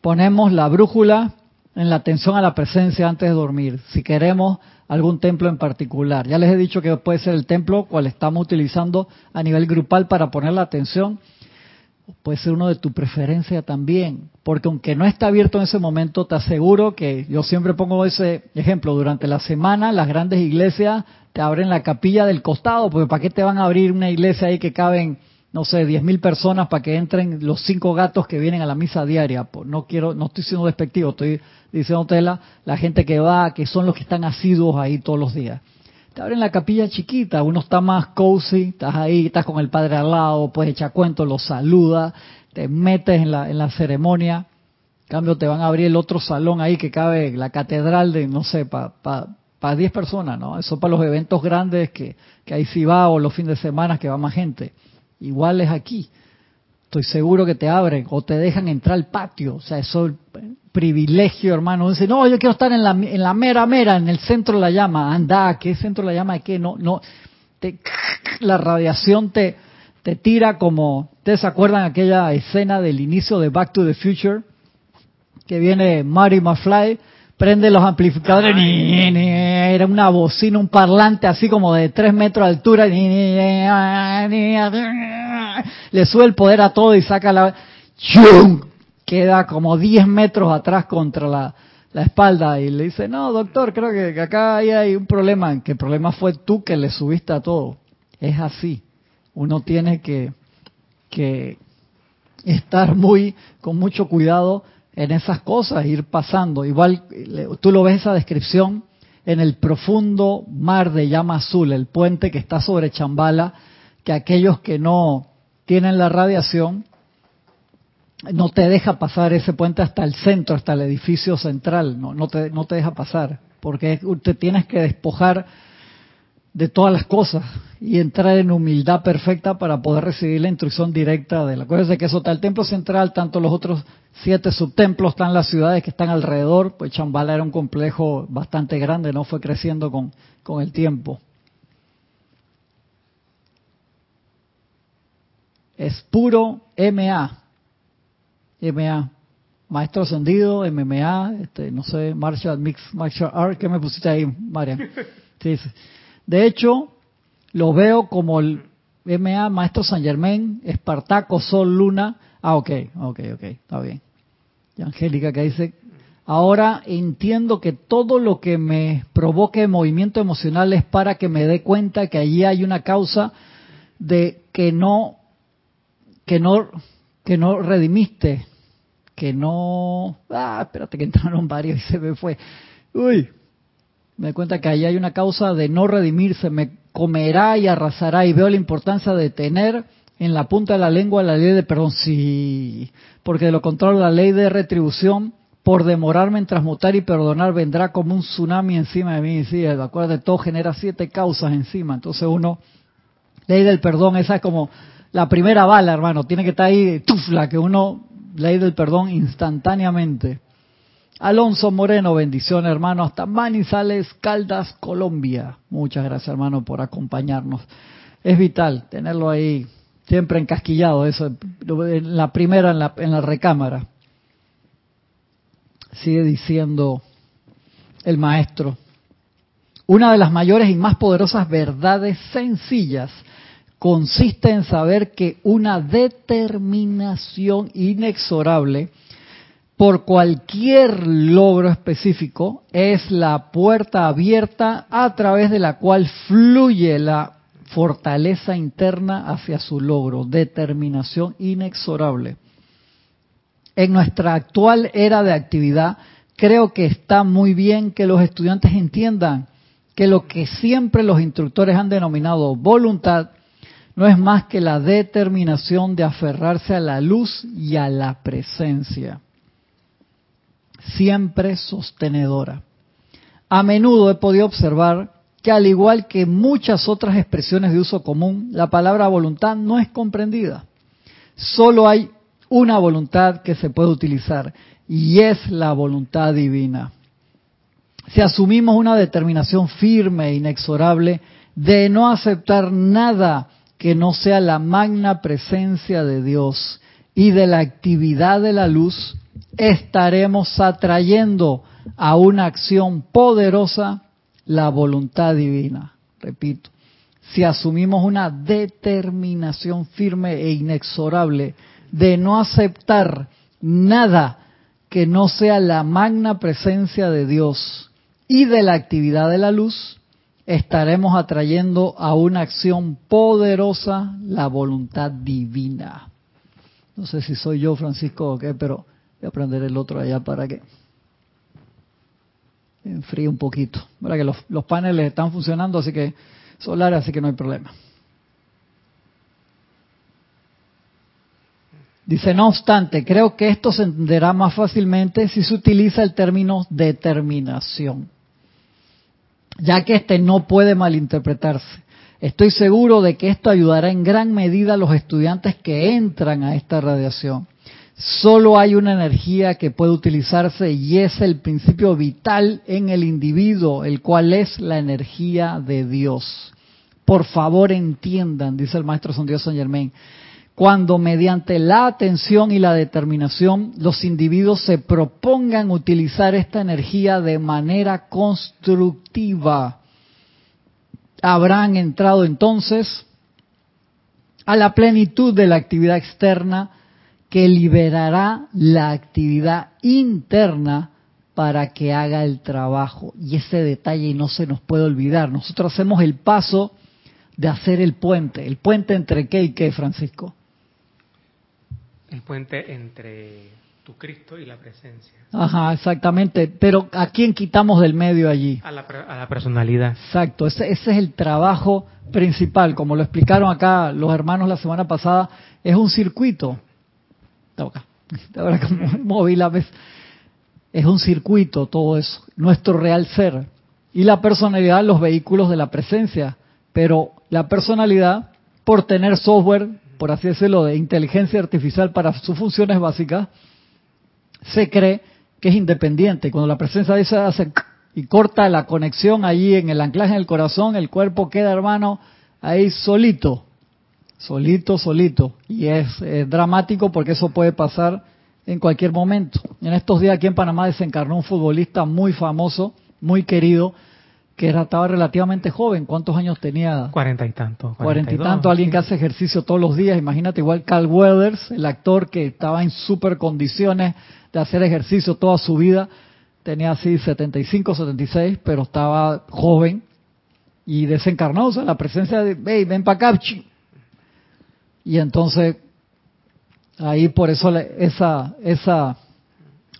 ponemos la brújula en la atención a la presencia antes de dormir, si queremos algún templo en particular. Ya les he dicho que puede ser el templo cual estamos utilizando a nivel grupal para poner la atención puede ser uno de tu preferencia también, porque aunque no está abierto en ese momento, te aseguro que yo siempre pongo ese ejemplo, durante la semana las grandes iglesias te abren la capilla del costado, porque ¿para qué te van a abrir una iglesia ahí que caben, no sé, diez mil personas para que entren los cinco gatos que vienen a la misa diaria? No quiero, no estoy siendo despectivo, estoy diciéndote la, la gente que va, que son los que están asiduos ahí todos los días te abren la capilla chiquita, uno está más cozy, estás ahí, estás con el padre al lado, puedes echar cuentos, lo saluda, te metes en la, en la ceremonia, en cambio te van a abrir el otro salón ahí que cabe la catedral de, no sé, para pa, 10 personas, ¿no? Eso para los eventos grandes que, que ahí sí va o los fines de semana que va más gente. Igual es aquí. Estoy seguro que te abren o te dejan entrar al patio. O sea, eso privilegio, hermano. Dice, no, yo quiero estar en la, en la mera mera, en el centro de la llama. Anda, ¿qué centro de la llama? ¿Qué? No, no. Te, la radiación te, te tira como. ¿Ustedes se acuerdan aquella escena del inicio de Back to the Future? Que viene Marty McFly, prende los amplificadores, era una bocina, un parlante así como de tres metros de altura, le sube el poder a todo y saca la queda como 10 metros atrás contra la, espalda y le dice, no, doctor, creo que, acá hay, un problema, que el problema fue tú que le subiste a todo. Es así. Uno tiene que, que estar muy, con mucho cuidado en esas cosas, ir pasando. Igual tú lo ves esa descripción en el profundo mar de llama azul, el puente que está sobre Chambala, que aquellos que no tienen la radiación no te deja pasar ese puente hasta el centro, hasta el edificio central, no, no, te, no te deja pasar, porque te tienes que despojar de todas las cosas y entrar en humildad perfecta para poder recibir la instrucción directa de la. Acuérdense que eso está el templo central, tanto los otros siete subtemplos están las ciudades que están alrededor, pues Chambala era un complejo bastante grande, no fue creciendo con, con el tiempo. Es puro MA, MA. Maestro ascendido, MMA, este, no sé, martial mix, martial art, ¿qué me pusiste ahí, Marian? Sí, sí. De hecho, lo veo como el MA, Maestro San Germain, Espartaco, Sol, Luna. Ah, ok, ok, ok, está bien. Y Angélica que dice, ahora entiendo que todo lo que me provoque movimiento emocional es para que me dé cuenta que allí hay una causa de que no, que no, que no redimiste, que no, ah, espérate que entraron varios y se me fue. Uy, me cuenta que ahí hay una causa de no redimirse, me comerá y arrasará y veo la importancia de tener en la punta de la lengua la ley de perdón, sí, porque de lo contrario la ley de retribución por demorarme en transmutar y perdonar vendrá como un tsunami encima de mí, sí, de acuerdo, todo genera siete causas encima, entonces uno, ley del perdón, esa es como la primera bala, hermano, tiene que estar ahí, tufla, que uno ley del perdón instantáneamente. Alonso Moreno, bendición hermano, hasta Manizales, Caldas, Colombia. Muchas gracias hermano por acompañarnos. Es vital tenerlo ahí siempre encasquillado, eso, en la primera, en la, en la recámara. Sigue diciendo el maestro. Una de las mayores y más poderosas verdades sencillas consiste en saber que una determinación inexorable por cualquier logro específico es la puerta abierta a través de la cual fluye la fortaleza interna hacia su logro, determinación inexorable. En nuestra actual era de actividad, creo que está muy bien que los estudiantes entiendan que lo que siempre los instructores han denominado voluntad no es más que la determinación de aferrarse a la luz y a la presencia, siempre sostenedora. A menudo he podido observar que al igual que muchas otras expresiones de uso común, la palabra voluntad no es comprendida. Solo hay una voluntad que se puede utilizar y es la voluntad divina. Si asumimos una determinación firme e inexorable de no aceptar nada que no sea la magna presencia de Dios y de la actividad de la luz, estaremos atrayendo a una acción poderosa la voluntad divina. Repito, si asumimos una determinación firme e inexorable de no aceptar nada que no sea la magna presencia de Dios y de la actividad de la luz, estaremos atrayendo a una acción poderosa la voluntad divina. No sé si soy yo, Francisco, o qué, pero voy a prender el otro allá para que enfríe un poquito. Para que los, los paneles están funcionando, así que solares, así que no hay problema. Dice, no obstante, creo que esto se entenderá más fácilmente si se utiliza el término determinación ya que este no puede malinterpretarse. Estoy seguro de que esto ayudará en gran medida a los estudiantes que entran a esta radiación. Solo hay una energía que puede utilizarse y es el principio vital en el individuo, el cual es la energía de Dios. Por favor entiendan, dice el maestro San Dios San Germain, cuando mediante la atención y la determinación los individuos se propongan utilizar esta energía de manera constructiva. Habrán entrado entonces a la plenitud de la actividad externa que liberará la actividad interna para que haga el trabajo. Y ese detalle no se nos puede olvidar. Nosotros hacemos el paso de hacer el puente. ¿El puente entre qué y qué, Francisco? El puente entre tu Cristo y la presencia. Ajá, exactamente. Pero ¿a quién quitamos del medio allí? A la, a la personalidad. Exacto, ese, ese, es el trabajo principal. Como lo explicaron acá los hermanos la semana pasada, es un circuito. Ahora como móvil a vez. Es un circuito todo eso. Nuestro real ser. Y la personalidad, los vehículos de la presencia. Pero la personalidad, por tener software por así decirlo, de inteligencia artificial para sus funciones básicas, se cree que es independiente. Cuando la presencia de esa hace y corta la conexión allí en el anclaje en el corazón, el cuerpo queda, hermano, ahí solito, solito, solito. Y es, dramático porque eso puede pasar en cualquier momento. En estos días aquí en Panamá desencarnó un futbolista muy famoso, muy querido, que era, estaba relativamente joven. ¿Cuántos años tenía? Cuarenta y tanto. Cuarenta y tanto. Alguien que hace ejercicio todos los días. Imagínate, igual Carl Weathers, el actor que estaba en super condiciones de hacer ejercicio toda su vida. Tenía así 75, 76, pero estaba joven y desencarnó. O sea, la presencia de, hey, ven para acá. Y entonces, ahí por eso esa, esa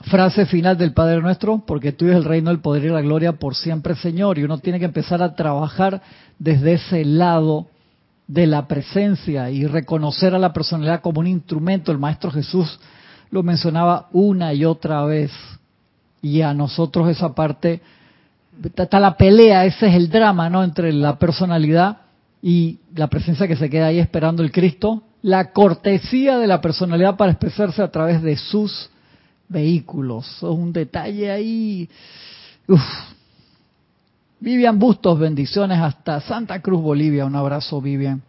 frase final del Padre Nuestro, porque tú es el reino, el poder y la gloria por siempre, Señor. Y uno tiene que empezar a trabajar desde ese lado de la presencia y reconocer a la personalidad como un instrumento. El Maestro Jesús lo mencionaba una y otra vez. Y a nosotros esa parte, está la pelea, ese es el drama, ¿no? Entre la personalidad y la presencia que se queda ahí esperando el Cristo. La cortesía de la personalidad para expresarse a través de sus vehículos. Son un detalle ahí. Uf. Vivian Bustos, bendiciones hasta Santa Cruz, Bolivia. Un abrazo, Vivian.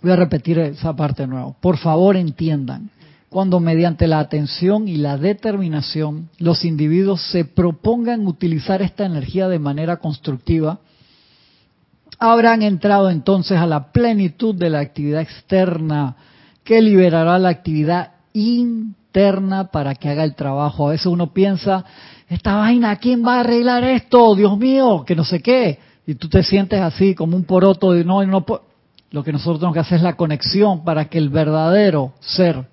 Voy a repetir esa parte de nuevo. Por favor, entiendan. Cuando mediante la atención y la determinación los individuos se propongan utilizar esta energía de manera constructiva, habrán entrado entonces a la plenitud de la actividad externa que liberará la actividad interna para que haga el trabajo. A veces uno piensa, esta vaina, ¿quién va a arreglar esto? Dios mío, que no sé qué. Y tú te sientes así como un poroto de no, no Lo que nosotros tenemos que hacer es la conexión para que el verdadero ser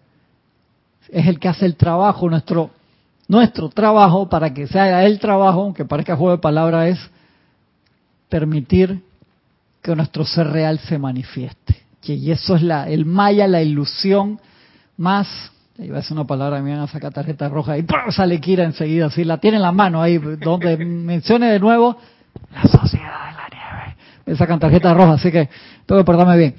es el que hace el trabajo, nuestro, nuestro trabajo, para que se haga el trabajo, aunque parezca juego de palabra, es permitir que nuestro ser real se manifieste. Y eso es la, el maya, la ilusión más Iba a decir una palabra, me van a sacar tarjeta roja y sale Kira enseguida, así la tiene en la mano ahí, donde mencione de nuevo la sociedad de la nieve. Me sacan tarjeta roja, así que tengo que portarme bien.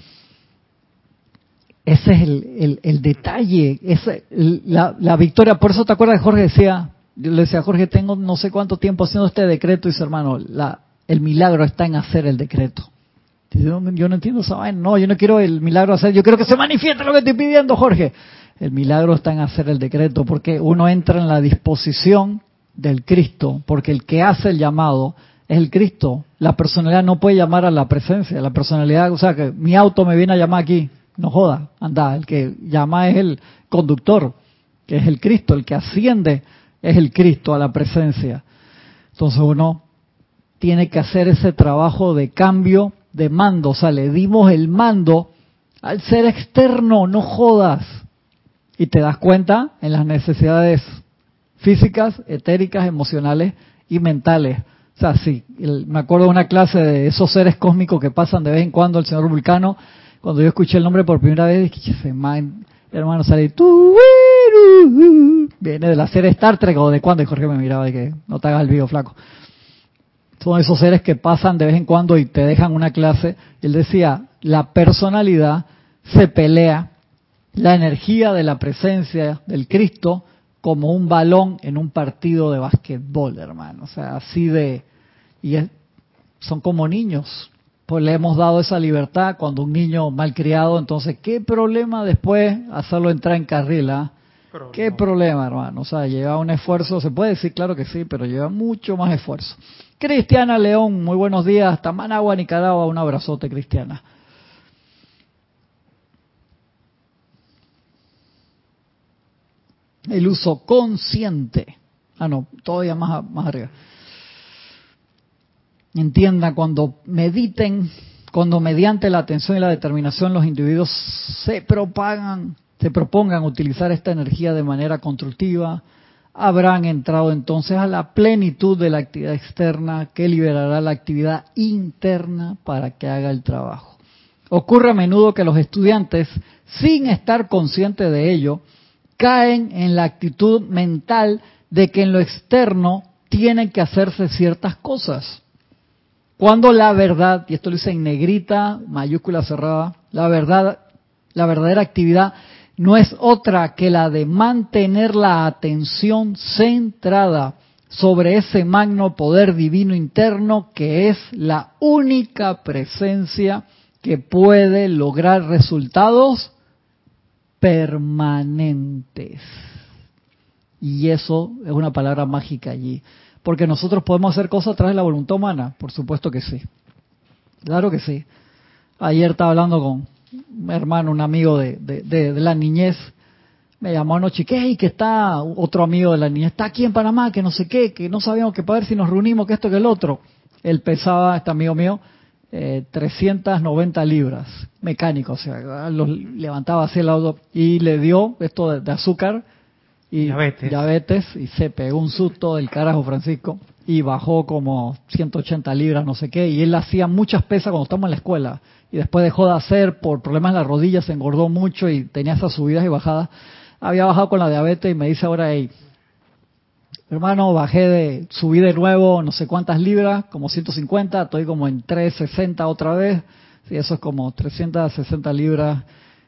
Ese es el, el, detalle, ese, la, la, victoria. Por eso te acuerdas que Jorge decía, yo le decía, Jorge, tengo no sé cuánto tiempo haciendo este decreto y dice, hermano, la, el milagro está en hacer el decreto. Yo no, entiendo esa vaina. No, yo no quiero el milagro hacer, yo quiero que se manifieste lo que estoy pidiendo, Jorge. El milagro está en hacer el decreto, porque uno entra en la disposición del Cristo, porque el que hace el llamado es el Cristo. La personalidad no puede llamar a la presencia. La personalidad, o sea, que mi auto me viene a llamar aquí, no joda, anda, el que llama es el conductor, que es el Cristo, el que asciende es el Cristo a la presencia. Entonces uno tiene que hacer ese trabajo de cambio de mando, o sea, le dimos el mando al ser externo, no jodas y te das cuenta en las necesidades físicas, etéricas, emocionales y mentales. O sea, sí, me acuerdo de una clase de esos seres cósmicos que pasan de vez en cuando el señor Vulcano. Cuando yo escuché el nombre por primera vez, dije, hermano, sale viene de la serie Star Trek o de cuando, y Jorge me miraba de que no te hagas el video flaco. Son esos seres que pasan de vez en cuando y te dejan una clase. Él decía, la personalidad se pelea la energía de la presencia del Cristo como un balón en un partido de básquetbol, hermano. O sea, así de... Y son como niños. Pues le hemos dado esa libertad cuando un niño malcriado, entonces, ¿qué problema después hacerlo entrar en carril? Ah? ¿Qué problema, hermano? O sea, lleva un esfuerzo, se puede decir, claro que sí, pero lleva mucho más esfuerzo. Cristiana León, muy buenos días, hasta Nicaragua, un abrazote, Cristiana. el uso consciente. Ah, no, todavía más, más arriba. Entienda, cuando mediten, cuando mediante la atención y la determinación los individuos se propagan, se propongan utilizar esta energía de manera constructiva, habrán entrado entonces a la plenitud de la actividad externa que liberará la actividad interna para que haga el trabajo. Ocurre a menudo que los estudiantes, sin estar conscientes de ello, caen en la actitud mental de que en lo externo tienen que hacerse ciertas cosas. Cuando la verdad, y esto lo dice en negrita, mayúscula cerrada, la verdad, la verdadera actividad no es otra que la de mantener la atención centrada sobre ese magno poder divino interno que es la única presencia que puede lograr resultados permanentes. Y eso es una palabra mágica allí. Porque nosotros podemos hacer cosas a través de la voluntad humana, por supuesto que sí. Claro que sí. Ayer estaba hablando con un hermano, un amigo de, de, la niñez, me llamó anoche, ¿qué? Y que está otro amigo de la niñez, está aquí en Panamá, que no sé qué, que no sabíamos que para ver si nos reunimos, que esto, que el otro. Él pesaba, este amigo mío, eh, 390 libras, mecánico, o sea, los levantaba así el auto y le dio esto de, azúcar y diabetes. diabetes. y se pegó un susto del carajo Francisco y bajó como 180 libras, no sé qué, y él hacía muchas pesas cuando estábamos en la escuela y después dejó de hacer por problemas en las rodillas, se engordó mucho y tenía esas subidas y bajadas. Había bajado con la diabetes y me dice ahora, hey, hermano, bajé de, subí de nuevo no sé cuántas libras, como 150, estoy como en 360 otra vez, sí, eso es como 360 libras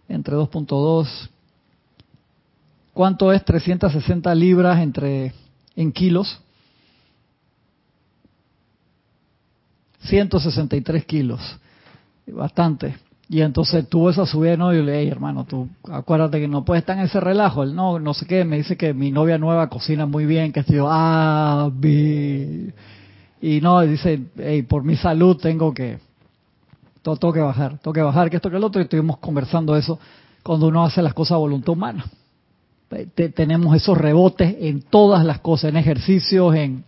entre 2.2. ¿Cuánto es 360 libras entre en kilos? 163 kilos, bastante. Y entonces tuvo esa subida de novio y le dije, hermano, tú acuérdate que no puedes estar en ese relajo. Él no, no sé qué, me dice que mi novia nueva cocina muy bien, que estoy ah, bi. Y no, dice, hey, por mi salud tengo que, todo, tengo que bajar, tengo que bajar, que esto que el otro. Y estuvimos conversando eso cuando uno hace las cosas a voluntad humana. tenemos esos rebotes en todas las cosas, en ejercicios, en,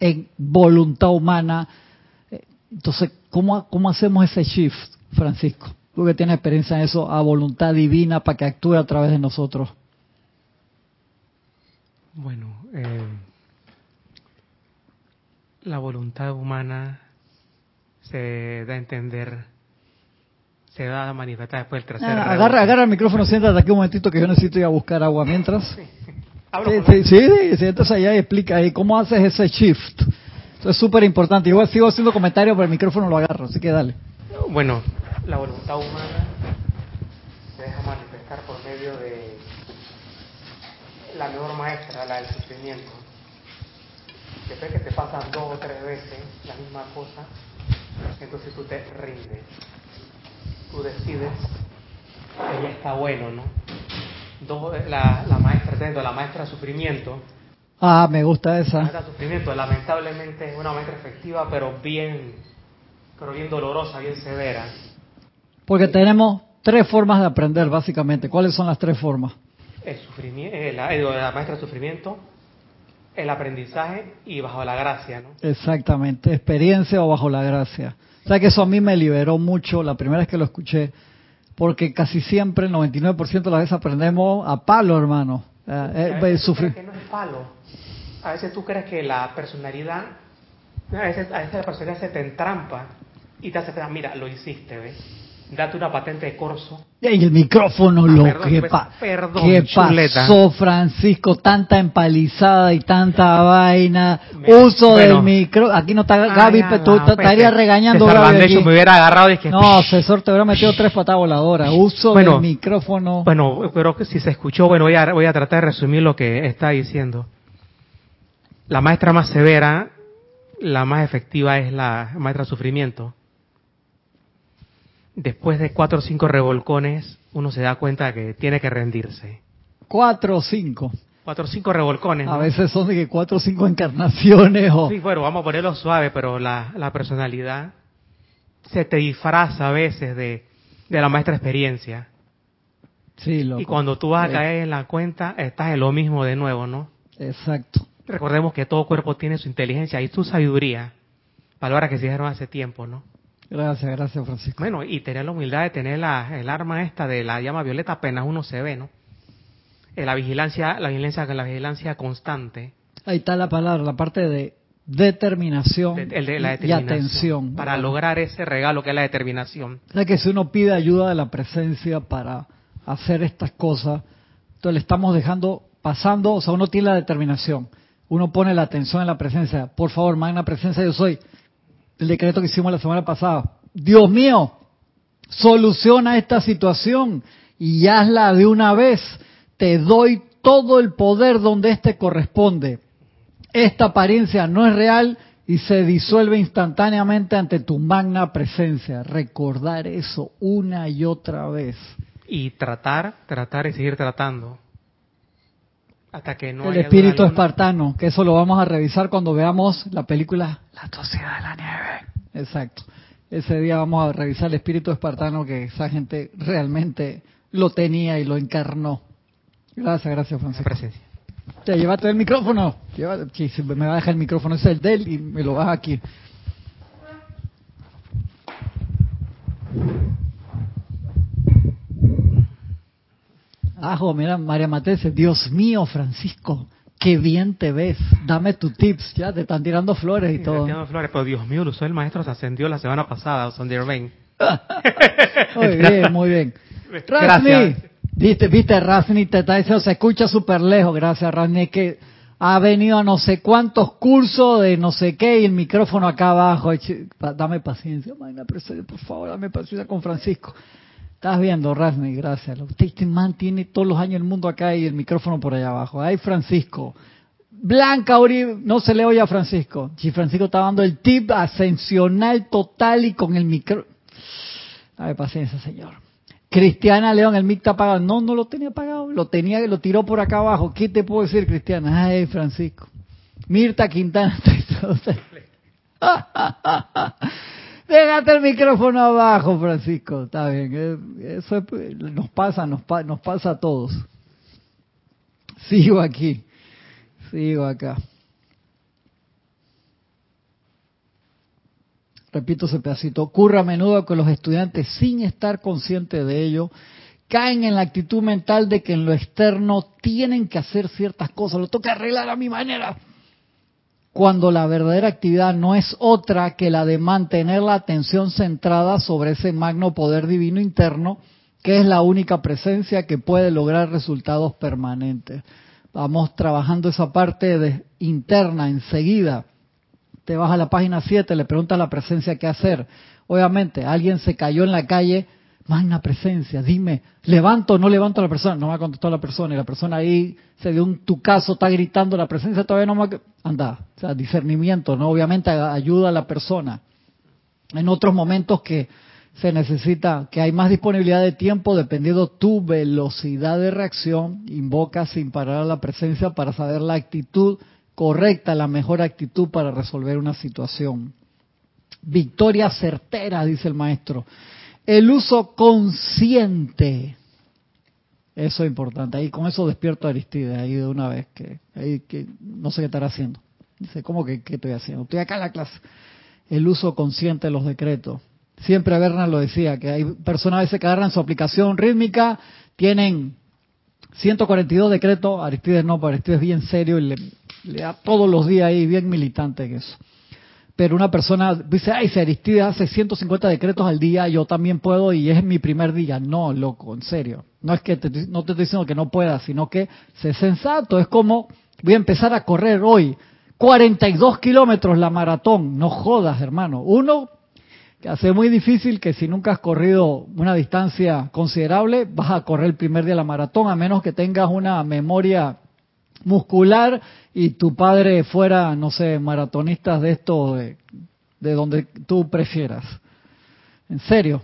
en voluntad humana. Entonces, ¿cómo, ¿cómo hacemos ese shift? Francisco? Tú que tienes experiencia en eso, a voluntad divina para que actúe a través de nosotros. Bueno, eh, la voluntad humana se da a entender, se da a manifestar después del tercer ah, agarra, agarra el micrófono, siéntate aquí un momentito que yo necesito ir a buscar agua mientras. Sí, sí, sí, sí, entonces allá y explica ahí cómo haces ese shift. Es súper importante. Igual sigo haciendo comentarios, pero el micrófono lo agarro, así que dale. Bueno, la voluntad humana se deja manifestar por medio de la mejor maestra, la del sufrimiento. Después que te pasan dos o tres veces la misma cosa, entonces tú te rindes. Tú decides que ya está bueno, ¿no? la, la maestra, la maestra de sufrimiento. Ah, me gusta esa. La maestra de sufrimiento, lamentablemente es una maestra efectiva, pero bien, pero bien dolorosa, bien severa. Porque tenemos tres formas de aprender, básicamente. ¿Cuáles son las tres formas? El sufrimiento, eh, la, la maestra sufrimiento, el aprendizaje y bajo la gracia, ¿no? Exactamente, experiencia o bajo la gracia. O sea que eso a mí me liberó mucho la primera vez que lo escuché, porque casi siempre, el 99% de las veces aprendemos a palo, hermano. Eh, eh, que no palo. A veces tú crees que la personalidad, a veces, a veces la personalidad se te entrampa y te hace pensar, mira, lo hiciste, ¿ves? Date una patente de corso. Y el micrófono, lo que, pasó, Francisco? Tanta empalizada y tanta vaina. Uso del micro. Aquí no está Gaby, tú estarías regañando Gaby. me hubiera agarrado y que... No, César te hubiera metido tres patas voladoras. Uso del micrófono. Bueno, pero que si se escuchó, bueno, voy a, voy a tratar de resumir lo que está diciendo. La maestra más severa, la más efectiva es la maestra sufrimiento después de cuatro o cinco revolcones, uno se da cuenta que tiene que rendirse. Cuatro o cinco. Cuatro o cinco revolcones. A veces son de que cuatro o cinco encarnaciones. O... Sí, bueno, vamos a ponerlo suave, pero la, la personalidad se te disfraza a veces de, de la maestra experiencia. Sí, loco. Y cuando tú vas a caer en la cuenta, estás en lo mismo de nuevo, ¿no? Exacto. Recordemos que todo cuerpo tiene su inteligencia y su sabiduría. Palabras que se dijeron hace tiempo, ¿no? Gracias, gracias Francisco. Bueno, y tener la humildad de tener la, el arma esta de la llama violeta apenas uno se ve, ¿no? Eh, la vigilancia, la vigilancia, la vigilancia constante. Ahí está la palabra, la parte de determinación, y atención. Para lograr ese regalo que es la determinación. O sea que si uno pide ayuda de la presencia para hacer estas cosas, entonces le estamos dejando pasando, o sea, uno tiene la determinación, uno pone la atención en la presencia. Por favor, magna presencia yo soy el decreto que hicimos la semana pasada. Dios mío, soluciona esta situación y hazla de una vez. Te doy todo el poder donde éste corresponde. Esta apariencia no es real y se disuelve instantáneamente ante tu magna presencia. Recordar eso una y otra vez. Y tratar, tratar y seguir tratando. Hasta que no El haya espíritu espartano, que eso lo vamos a revisar cuando veamos la película La Sociedad de la Nieve. Exacto. Ese día vamos a revisar el espíritu espartano que esa gente realmente lo tenía y lo encarnó. Gracias, gracias, Francisco. presencia. Te llévate el micrófono. Llévate- sí, sí, me va a dejar el micrófono, ese es el de él y me lo vas aquí. Ajo, mira, María Matece, Dios mío, Francisco, qué bien te ves. Dame tus tips, ya te están tirando flores y Sí, todo. Santiago Flores, pero Dios mío, el uso del maestro se ascendió la semana pasada, San Germain. Muy bien, muy bien. Rasni, Gracias. viste, viste, Rasni te está diciendo, se escucha súper lejos, gracias Rasni, que ha venido a no sé cuántos cursos de no sé qué y el micrófono acá abajo. Dame paciencia, Magna por favor, dame paciencia con Francisco. Estás viendo, Rasni, gracias. Este man tiene todos los años el mundo acá y el micrófono por allá abajo. Ay, Francisco. Blanca Uribe, no se le oye a Francisco. Si Francisco está dando el tip ascensional total y con el micro... Dame paciencia, señor. Cristiana León, el mic está apagado. No, no lo tenía apagado. Lo tenía, lo tiró por acá abajo. ¿Qué te puedo decir, Cristiana? Ay, Francisco. Mirta Quintana. Déjate el micrófono abajo, Francisco. Está bien. eh, Eso es- nos pasa, nos, pa- nos pasa a todos. Sigo aquí. Sigo acá. Repito ese pedacito. Ocurre a menudo que los estudiantes, sin estar conscientes de ello, caen en la actitud mental de que en lo externo tienen que hacer ciertas cosas. Lo que arreglar a mi manera cuando la verdadera actividad no es otra que la de mantener la atención centrada sobre ese magno poder divino interno, que es la única presencia que puede lograr resultados permanentes. Vamos trabajando esa parte de, interna enseguida. Te vas a la página 7, le preguntas la presencia qué hacer. Obviamente, alguien se cayó en la calle, magna presencia, dime, ¿levanto o no levanto a la persona? No me ha contestado la persona y la persona ahí se dio un tu caso, está gritando, la presencia todavía no me ha... Anda, o sea, discernimiento, ¿no? Obviamente ayuda a la persona. En otros momentos que se necesita, que hay más disponibilidad de tiempo dependiendo tu velocidad de reacción, invoca sin parar a la presencia para saber la actitud correcta, la mejor actitud para resolver una situación. Victoria certera, dice el maestro. El uso consciente. Eso es importante. Ahí con eso despierto a Aristides ahí de una vez que, ahí que no sé qué estará haciendo. Dice, ¿cómo que qué estoy haciendo? Estoy acá en la clase. El uso consciente de los decretos. Siempre Berna lo decía, que hay personas a veces que agarran su aplicación rítmica, tienen 142 decretos, Aristides no, pero Aristides es bien serio y le, le da todos los días ahí, bien militante que eso. Pero una persona dice, ay, si Aristides hace 150 decretos al día, yo también puedo y es mi primer día. No, loco, en serio. No es que te, no te estoy diciendo que no puedas, sino que sé sensato. Es como, voy a empezar a correr hoy. 42 kilómetros la maratón. No jodas, hermano. Uno, que hace muy difícil que si nunca has corrido una distancia considerable, vas a correr el primer día la maratón, a menos que tengas una memoria muscular y tu padre fuera, no sé, maratonistas de esto, de, de donde tú prefieras. En serio.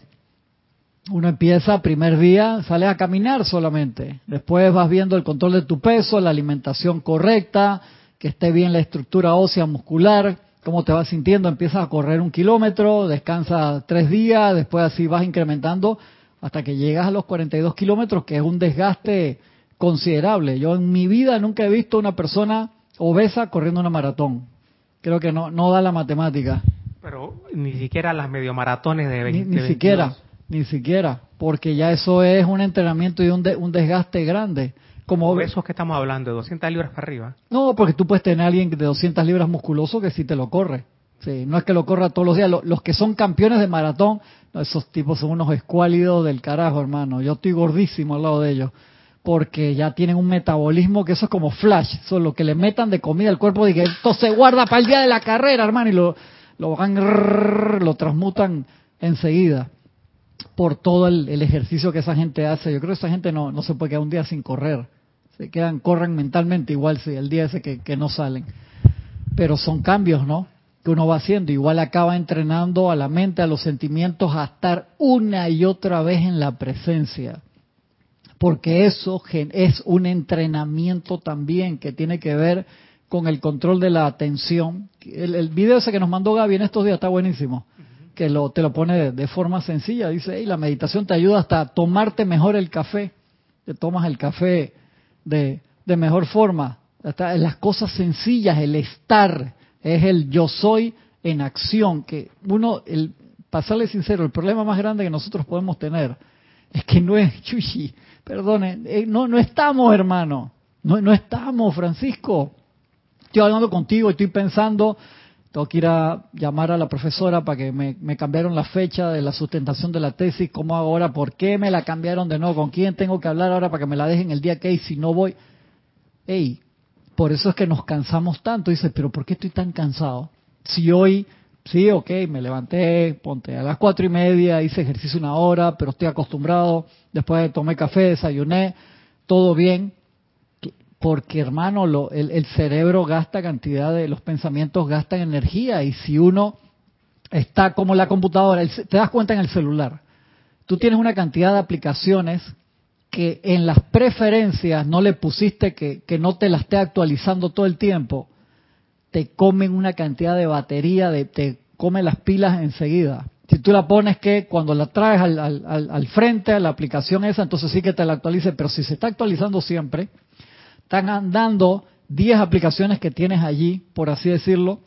Uno empieza, primer día, sales a caminar solamente. Después vas viendo el control de tu peso, la alimentación correcta, que esté bien la estructura ósea muscular, cómo te vas sintiendo. Empiezas a correr un kilómetro, descansas tres días, después así vas incrementando hasta que llegas a los 42 kilómetros, que es un desgaste considerable. Yo en mi vida nunca he visto una persona obesa corriendo una maratón. Creo que no, no da la matemática. Pero ni siquiera las mediomaratones de Ni, 20 ni siquiera, ni siquiera, porque ya eso es un entrenamiento y un, de- un desgaste grande. Como Como esos que estamos hablando, de 200 libras para arriba. no, porque tú puedes tener a alguien de 200 libras musculoso que sí te lo corre. Sí, no es que lo corra todos los días. Lo- Los, que son campeones de maratón, esos tipos son unos escuálidos del carajo, hermano. Yo estoy gordísimo al lado de ellos. Porque ya tienen un metabolismo que eso es como flash. Eso es lo que le metan de comida al cuerpo y que esto se guarda para el día de la carrera, hermano. Y lo, lo van, lo transmutan enseguida por todo el, el ejercicio que esa gente hace. Yo creo que esa gente no, no se puede quedar un día sin correr. Se quedan, corren mentalmente igual si el día ese que, que no salen. Pero son cambios, ¿no? Que uno va haciendo. Igual acaba entrenando a la mente, a los sentimientos, a estar una y otra vez en la presencia. Porque eso es un entrenamiento también que tiene que ver con el control de la atención. El, el video ese que nos mandó Gaby en estos días está buenísimo, que lo, te lo pone de, forma sencilla. Dice, y la meditación te ayuda hasta a tomarte mejor el café. Te tomas el café de, de mejor forma. Hasta las cosas sencillas, el estar, es el yo soy en acción. Que uno, el pasarle sincero, el problema más grande que nosotros podemos tener es que no es, chuchi, perdone, eh, no, no estamos, hermano. No, no estamos, Francisco. Estoy hablando contigo, estoy pensando, tengo que ir a llamar a la profesora para que me, cambiaron la fecha de la sustentación de la tesis, cómo hago ahora, por qué me la cambiaron de nuevo, con quién tengo que hablar ahora para que me la dejen el día que hay, si no voy. Ey, por eso es que nos cansamos tanto. Dice, pero ¿por qué estoy tan cansado? Si hoy Sí, ok, me levanté, ponte a las cuatro y media, hice ejercicio una hora, pero estoy acostumbrado, después tomé café, desayuné, todo bien, porque hermano, lo, el, cerebro gasta cantidad de, los pensamientos gastan energía. Y si uno está como la computadora, te das cuenta en el celular, tú tienes una cantidad de aplicaciones que en las preferencias no le pusiste que, que no te la esté actualizando todo el tiempo te comen una cantidad de batería, de, te comen las pilas enseguida. Si tú la pones que cuando la traes al, al, al, frente a la aplicación esa, entonces sí que te la actualice, pero si se está actualizando siempre, están andando 10 aplicaciones que tienes allí, por así decirlo,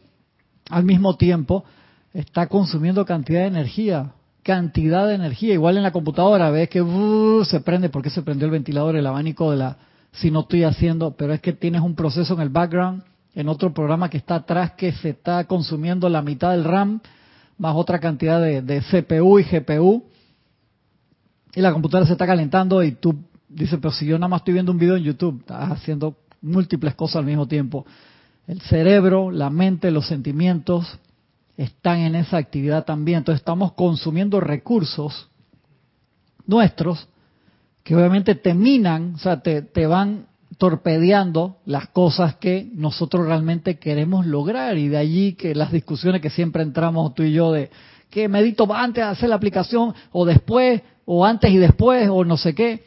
al mismo tiempo, está consumiendo cantidad de energía, cantidad de energía. Igual en la computadora ves que uh, se prende, porque se prendió el ventilador, el abanico de la, si no estoy haciendo, pero es que tienes un proceso en el background en otro programa que está atrás que se está consumiendo la mitad del RAM, más otra cantidad de, CPU y GPU, y la computadora se está calentando y tú dices, pero si yo nada más estoy viendo un video en YouTube, estás haciendo múltiples cosas al mismo tiempo. El cerebro, la mente, los sentimientos están en esa actividad también. Entonces estamos consumiendo recursos nuestros que obviamente te minan, o sea, te, te van torpedeando las cosas que nosotros realmente queremos lograr y de allí que las discusiones que siempre entramos tú y yo de que medito antes de hacer la aplicación o después o antes y después o no sé qué.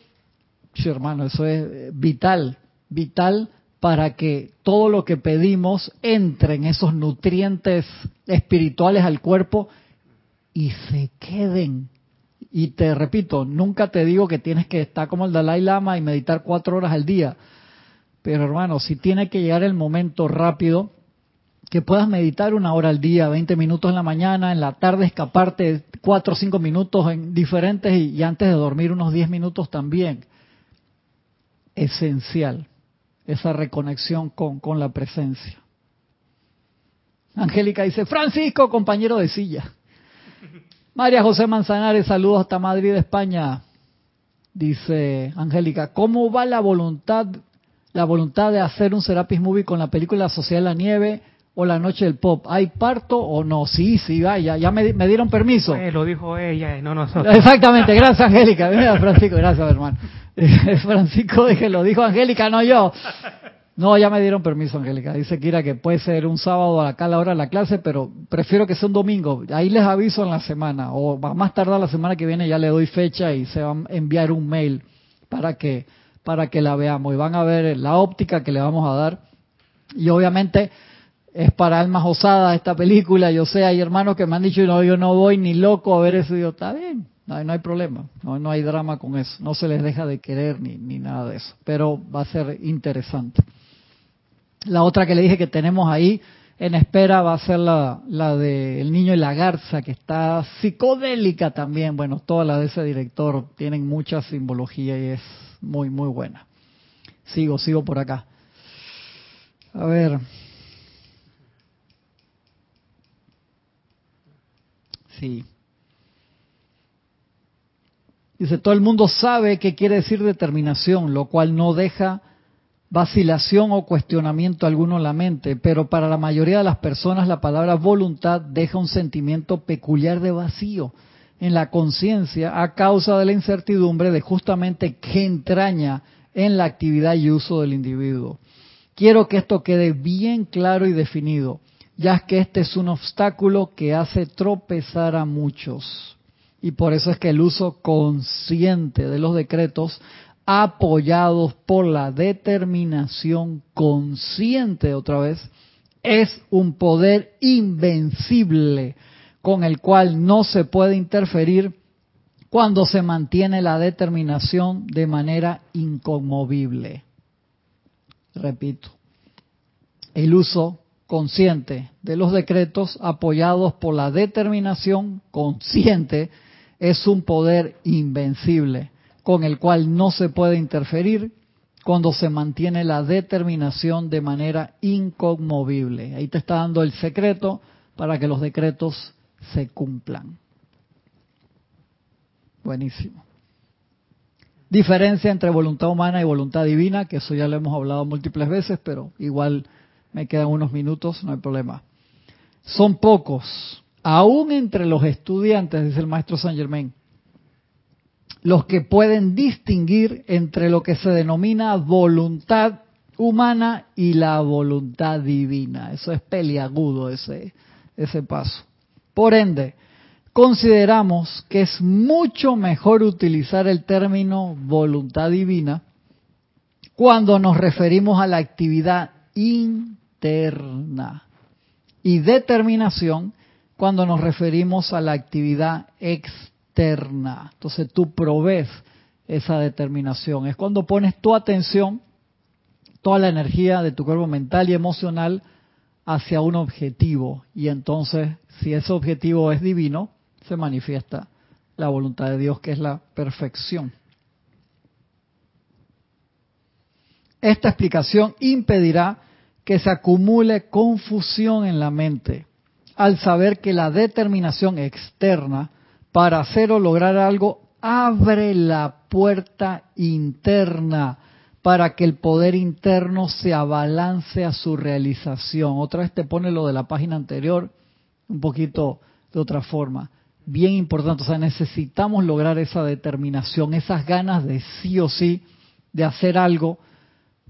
Sí, hermano, eso es eh, vital, vital para que todo lo que pedimos entre en esos nutrientes espirituales al cuerpo y se queden. Y te repito, nunca te digo que tienes que estar como el Dalai Lama y meditar cuatro horas al día pero hermano, si tiene que llegar el momento rápido, que puedas meditar una hora al día, 20 minutos en la mañana, en la tarde escaparte 4 o 5 minutos en diferentes y, antes de dormir unos 10 minutos también. Esencial esa reconexión con, con la presencia. Angélica dice, Francisco, compañero de silla. María José Manzanares, saludos hasta Madrid, España. Dice Angélica, ¿cómo va la voluntad la voluntad de hacer un Serapis Movie con la película Social la Nieve o La Noche del Pop. ¿Hay parto o no? Sí, sí, vaya, ya me, dieron permiso. lo dijo ella, no nosotros. Exactamente, gracias Angélica. Francisco, gracias hermano. Francisco que lo dijo Angélica, no yo. No, ya me dieron permiso, Angélica. Dice Kira que puede ser un sábado a la hora de la clase, pero prefiero que sea un domingo. Ahí les aviso en la semana, o más tardar la semana que viene ya le doy fecha y se va a enviar un mail para que para que la veamos y van a ver la óptica que le vamos a dar. Y obviamente es para almas osadas esta película. Yo sé, hay hermanos que me han dicho, no, yo no voy ni loco a ver eso. Y yo, está bien, no, no hay problema, no, no hay drama con eso. No se les deja de querer ni, ni nada de eso. Pero va a ser interesante. La otra que le dije que tenemos ahí en espera va a ser la, de El Niño y la Garza, que está psicodélica también. Bueno, todas las de ese director tienen mucha simbología y es muy, muy buena. Sigo, sigo por acá. A ver. Sí. Dice, todo el mundo sabe qué quiere decir determinación, lo cual no deja vacilación o cuestionamiento alguno en la mente, pero para la mayoría de las personas la palabra voluntad deja un sentimiento peculiar de vacío en la conciencia a causa de la incertidumbre de justamente qué entraña en la actividad y uso del individuo. Quiero que esto quede bien claro y definido, ya que este es un obstáculo que hace tropezar a muchos. Y por eso es que el uso consciente de los decretos apoyados por la determinación consciente otra vez, es un poder invencible con el cual no se puede interferir cuando se mantiene la determinación de manera inconmovible. Repito, el uso consciente de los decretos apoyados por la determinación consciente es un poder invencible con el cual no se puede interferir cuando se mantiene la determinación de manera inconmovible. Ahí te está dando el secreto para que los decretos se cumplan. Buenísimo. Diferencia entre voluntad humana y voluntad divina, que eso ya lo hemos hablado múltiples veces, pero igual me quedan unos minutos, no hay problema. Son pocos, aún entre los estudiantes, dice el maestro Saint Germain, los que pueden distinguir entre lo que se denomina voluntad humana y la voluntad divina. Eso es peliagudo ese, ese paso. Por ende, consideramos que es mucho mejor utilizar el término voluntad divina cuando nos referimos a la actividad interna y determinación cuando nos referimos a la actividad externa. Entonces tú provees esa determinación. Es cuando pones tu atención, toda la energía de tu cuerpo mental y emocional hacia un objetivo. Y entonces, si ese objetivo es divino, se manifiesta la voluntad de Dios, que es la perfección. Esta explicación impedirá que se acumule confusión en la mente al saber que la determinación externa para hacer o lograr algo abre la puerta interna para que el poder interno se abalance a su realización. Otra vez te pone lo de la página anterior un poquito de otra forma bien importante. O sea, necesitamos lograr esa determinación, esas ganas de sí o sí de hacer algo,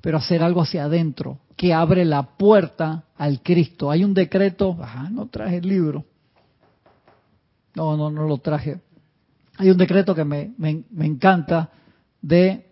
pero hacer algo hacia adentro, que abre la puerta al Cristo. Hay un decreto, ajá, no traje el libro. No, no, no lo traje. Hay un decreto que me, me, encanta de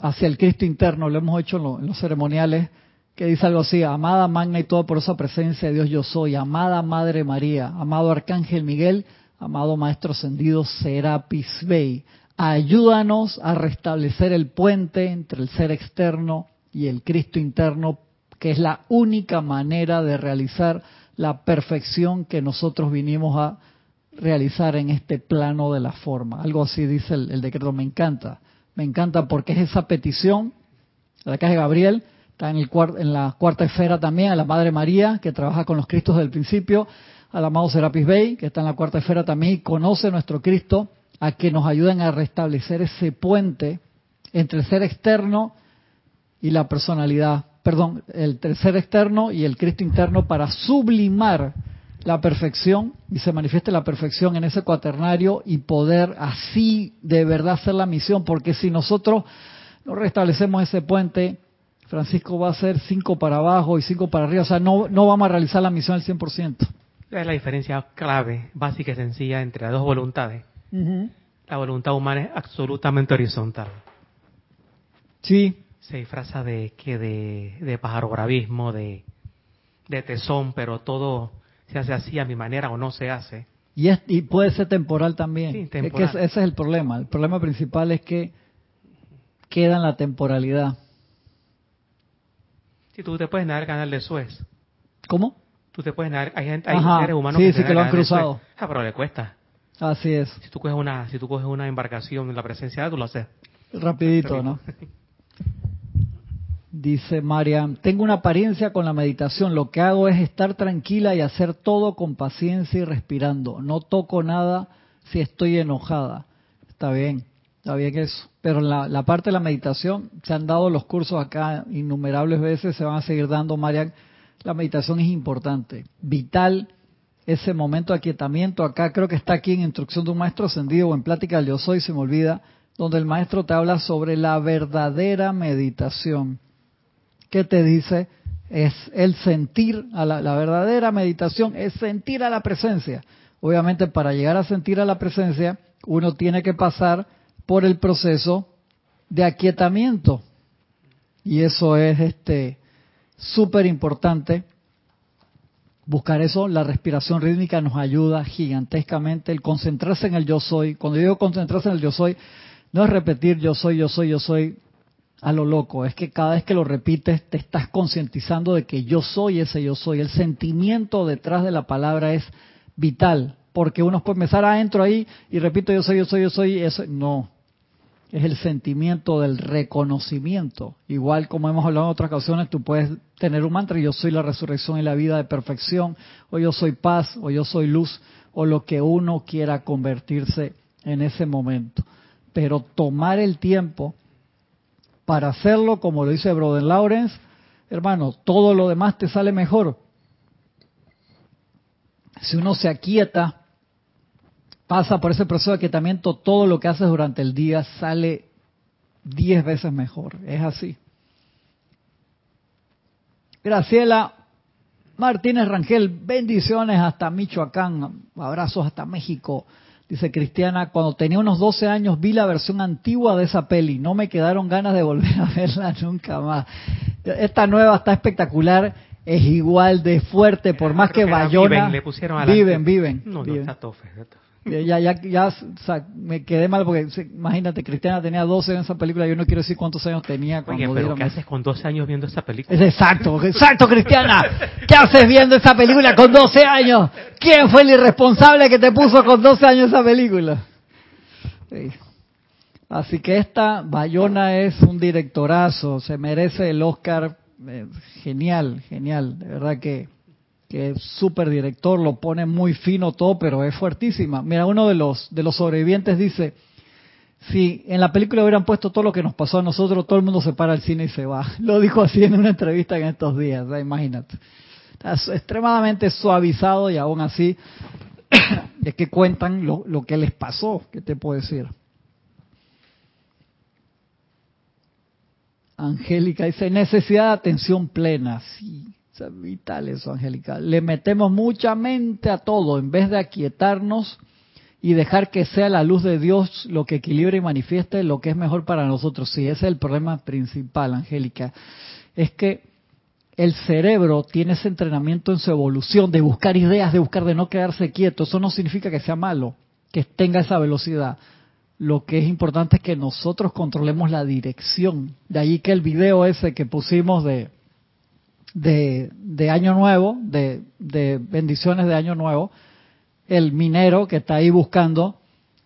hacia el Cristo interno, lo hemos hecho en, en los ceremoniales, que dice algo así, amada magna y toda por esa presencia de Dios yo soy, amada Madre María, amado Arcángel Miguel, amado Maestro Ascendido Serapis Bey, ayúdanos a restablecer el puente entre el ser externo y el Cristo interno, que es la única manera de realizar la perfección que nosotros vinimos a realizar en este plano de la forma. Algo así dice el, decreto, me encanta, me encanta porque es esa petición, la caja de Gabriel, está en, el, en la cuarta esfera también, a la Madre María, que trabaja con los Cristos del principio, al amado Serapis Bey, que está en la cuarta esfera también, y conoce nuestro Cristo, a que nos ayuden a restablecer ese puente entre el ser externo y la personalidad, perdón, el ser externo y el Cristo interno para sublimar la perfección y se manifieste la perfección en ese cuaternario y poder así de verdad hacer la misión, porque si nosotros no restablecemos ese puente, Francisco va a ser cinco para abajo y cinco para arriba, o sea, no, no vamos a realizar la misión al 100% es la diferencia clave, básica y sencilla entre las dos voluntades. La voluntad humana es absolutamente horizontal. Sí. Se disfraza de que de, de pájaro bravismo, de, de tesón, pero todo se hace así a mi manera o no se hace. Y, es, y puede ser temporal también. Sí, temporal. ese es el problema. El problema principal es que queda en la temporalidad. Si tú te puedes nadar canal de Suez. ¿Cómo? tú te puedes nadar, hay, gente, hay seres humanos sí, que, sí, que lo han cruzado. Ah, pero le cuesta. Así es. Si tú coges una, si tú coges una embarcación en la presencia de tú lo haces. Rapidito, ¿no? Dice Marian, tengo una apariencia con la meditación, lo que hago es estar tranquila y hacer todo con paciencia y respirando. No toco nada si estoy enojada. Está bien, está bien eso. Pero la, parte de la meditación, se han dado los cursos acá innumerables veces, se van a seguir dando, Marian, la meditación es importante, vital ese momento de aquietamiento. Acá creo que está aquí en instrucción de un maestro ascendido o en plática del yo soy, se me olvida, donde el maestro te habla sobre la verdadera meditación. ¿Qué te dice? Es el sentir, a la, verdadera meditación es sentir a la presencia. Obviamente para llegar a sentir a la presencia, uno tiene que pasar por el proceso de aquietamiento. Y eso es este súper importante. Buscar eso, la respiración rítmica nos ayuda gigantescamente. El concentrarse en el yo soy. Cuando digo concentrarse en el yo soy, no es repetir yo soy, yo soy, yo soy a lo loco. Es que cada vez que lo repites te estás concientizando de que yo soy ese yo soy. El sentimiento detrás de la palabra es vital. Porque uno puede empezar adentro ahí y repito yo soy, yo soy, yo soy. Eso, no, es el sentimiento del reconocimiento. Igual como hemos hablado en otras ocasiones, tú puedes tener un mantra, yo soy la resurrección y la vida de perfección, o yo soy paz, o yo soy luz, o lo que uno quiera convertirse en ese momento. Pero tomar el tiempo para hacerlo, como lo dice Broden Lawrence, hermano, todo lo demás te sale mejor. Si uno se aquieta, pasa por ese proceso de aquietamiento, todo lo que haces durante el día sale diez veces mejor. Es así. Graciela Martínez Rangel, bendiciones hasta Michoacán, abrazos hasta México. Dice Cristiana, cuando tenía unos 12 años vi la versión antigua de esa peli, no me quedaron ganas de volver a verla nunca más. Esta nueva está espectacular, es igual de fuerte, por más que Bayona... Viven, viven, No, no, está tofe, ya, ya, ya, me quedé mal porque imagínate, Cristiana tenía 12 en esa película, yo no quiero decir cuántos años tenía cuando Oye, pero ¿qué haces con 12 años viendo esa película? exacto, exacto, Cristiana. ¿Qué haces viendo esa película con 12 años? ¿Quién fue el irresponsable que te puso con 12 años esa película? Así que esta Bayona es un directorazo, se merece el Oscar. Eh, genial, genial, de verdad que que es súper director, lo pone muy fino todo, pero es fuertísima. Mira, uno de los, de los sobrevivientes dice, si en la película hubieran puesto todo lo que nos pasó a nosotros, todo el mundo se para al cine y se va. Lo dijo así en una entrevista en estos días, imagínate. Está extremadamente suavizado y aún así es que cuentan lo, lo que les pasó, ¿qué te puedo decir? Angélica dice, necesidad de atención plena, sí, es vital eso, Angélica. Le metemos mucha mente a todo en vez de aquietarnos y dejar que sea la luz de Dios lo que equilibre y manifieste lo que es mejor para nosotros. Sí, ese es el problema principal, Angélica. Es que el cerebro tiene ese entrenamiento en su evolución de buscar ideas, de buscar, de no quedarse quieto. Eso no significa que sea malo, que tenga esa velocidad. Lo que es importante es que nosotros controlemos la dirección. De ahí que el video ese que pusimos de de, Año Nuevo, de, de, bendiciones de Año Nuevo, el minero que está ahí buscando,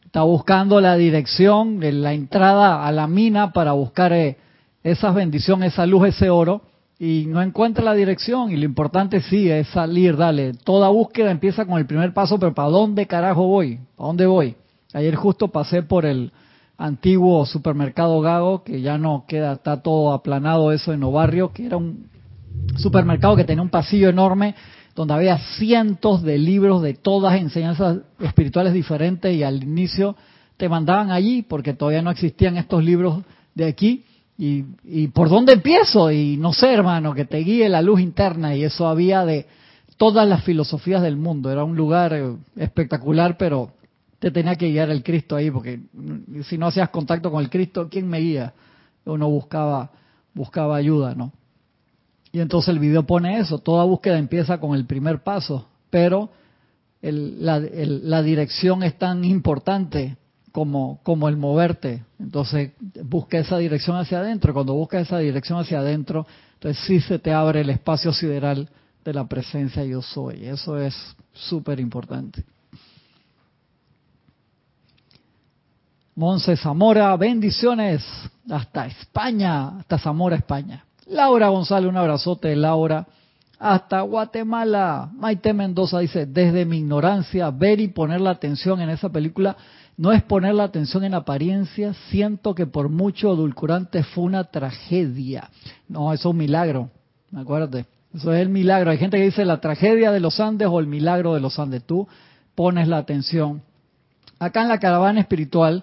está buscando la dirección, la entrada a la mina para buscar eh, esas bendiciones, esa luz, ese oro, y no encuentra la dirección. Y lo importante sí es salir, dale. Toda búsqueda empieza con el primer paso, pero ¿para dónde carajo voy? ¿Para dónde voy? Ayer justo pasé por el antiguo supermercado Gago, que ya no queda, está todo aplanado eso en Obarrio, que era un supermercado que tenía un pasillo enorme donde había cientos de libros de todas enseñanzas espirituales diferentes y al inicio te mandaban allí porque todavía no existían estos libros de aquí. Y, y por dónde empiezo y no sé hermano que te guíe la luz interna y eso había de todas las filosofías del mundo. Era un lugar eh, espectacular pero te tenía que guiar el Cristo ahí porque si no hacías contacto con el Cristo quién me guía uno buscaba buscaba ayuda no y entonces el video pone eso, toda búsqueda empieza con el primer paso, pero la, dirección es tan importante como, como el moverte. Entonces busca esa dirección hacia adentro. Cuando buscas esa dirección hacia adentro, entonces sí se te abre el espacio sideral de la presencia yo soy. Eso es súper importante. Monse Zamora, bendiciones hasta España, hasta Zamora, España. Laura González, un abrazote, Laura. Hasta Guatemala. Maite Mendoza dice, desde mi ignorancia, ver y poner la atención en esa película no es poner la atención en apariencia, siento que por mucho edulcorante fue una tragedia. No, eso es un milagro, acuérdate. Eso es el milagro. Hay gente que dice la tragedia de los Andes o el milagro de los Andes. Tú pones la atención. Acá en la caravana espiritual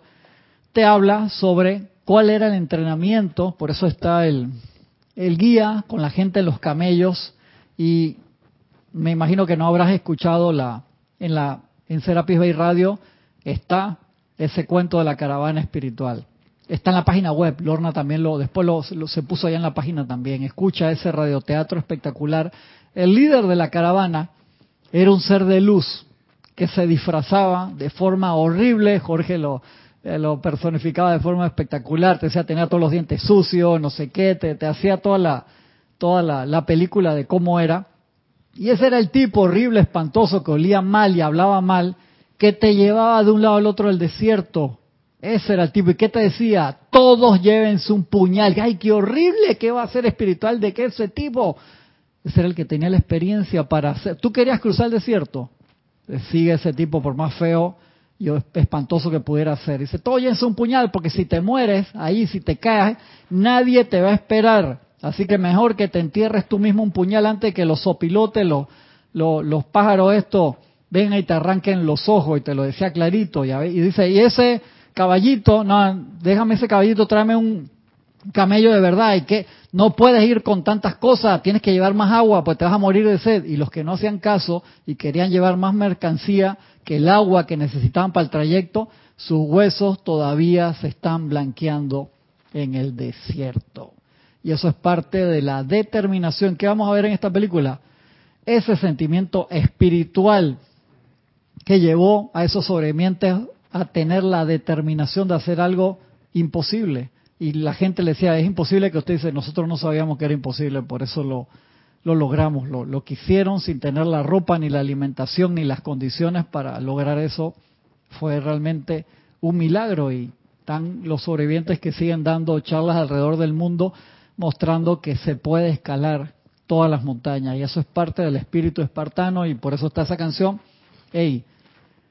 te habla sobre cuál era el entrenamiento, por eso está el, el guía con la gente en los camellos y me imagino que no habrás escuchado la en la en Serapis Bay Radio está ese cuento de la caravana espiritual. Está en la página web, Lorna también lo, después lo, se puso allá en la página también. Escucha ese radioteatro espectacular. El líder de la caravana era un ser de luz que se disfrazaba de forma horrible. Jorge lo, lo personificaba de forma espectacular. Te decía, tenía todos los dientes sucios, no sé qué, te, hacía toda la, toda la, la película de cómo era. Y ese era el tipo horrible, espantoso, que olía mal y hablaba mal, que te llevaba de un lado al otro del desierto ese era el tipo. ¿Y qué te decía? Todos llévense un puñal. ¡Ay, qué horrible! ¿Qué va a ser espiritual de qué ese tipo? Ese era el que tenía la experiencia para hacer. ¿Tú querías cruzar el desierto? Sigue ese tipo, por más feo y espantoso que pudiera ser. Dice, todos llévense un puñal, porque si te mueres ahí, si te caes, nadie te va a esperar. Así que mejor que te entierres tú mismo un puñal antes que los sopilotes, los, los, pájaros estos, vengan y te arranquen los ojos. Y te lo decía clarito. Y, y dice, y ese caballito, no, déjame ese caballito, tráeme un camello de verdad y que no puedes ir con tantas cosas, tienes que llevar más agua, pues te vas a morir de sed. Y los que no hacían caso y querían llevar más mercancía que el agua que necesitaban para el trayecto, sus huesos todavía se están blanqueando en el desierto. Y eso es parte de la determinación que vamos a ver en esta película. Ese sentimiento espiritual que llevó a esos sobrevivientes a tener la determinación de hacer algo imposible. Y la gente le decía, es imposible que usted dice, nosotros no sabíamos que era imposible, por eso lo, lo logramos. Lo, lo que hicieron sin tener la ropa, ni la alimentación, ni las condiciones para lograr eso, fue realmente un milagro. Y están los sobrevivientes que siguen dando charlas alrededor del mundo mostrando que se puede escalar todas las montañas. Y eso es parte del espíritu espartano y por eso está esa canción. Hey,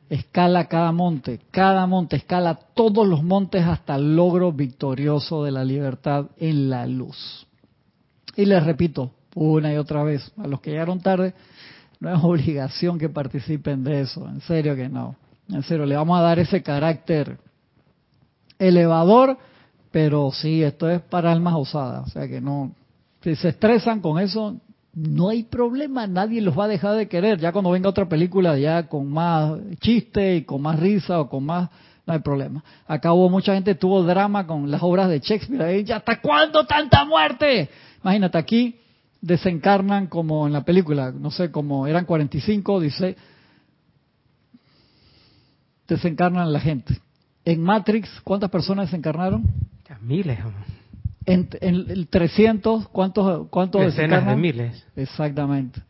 escala cada monte, cada monte, escala todos los montes hasta el logro victorioso de la libertad en la luz. Y les repito una y otra vez, a los que llegaron tarde, no es obligación que participen de eso, en serio que no. En serio, le vamos a dar ese carácter elevador, pero sí, esto es para almas osadas, o sea que no, si se estresan con eso, no hay problema, nadie los va a dejar de querer. Ya cuando venga otra película ya con más chiste y con más risa o con más, no hay problema. Acá hubo mucha gente tuvo drama con las obras de Shakespeare. ¿Ya hasta cuándo tanta muerte? Imagínate, aquí desencarnan como en la película, no sé, como eran 45, dice, desencarnan la gente. En Matrix, ¿cuántas personas desencarnaron? Miles. En, el 300, ¿cuántos, cuántos Decenas de miles. Exactamente.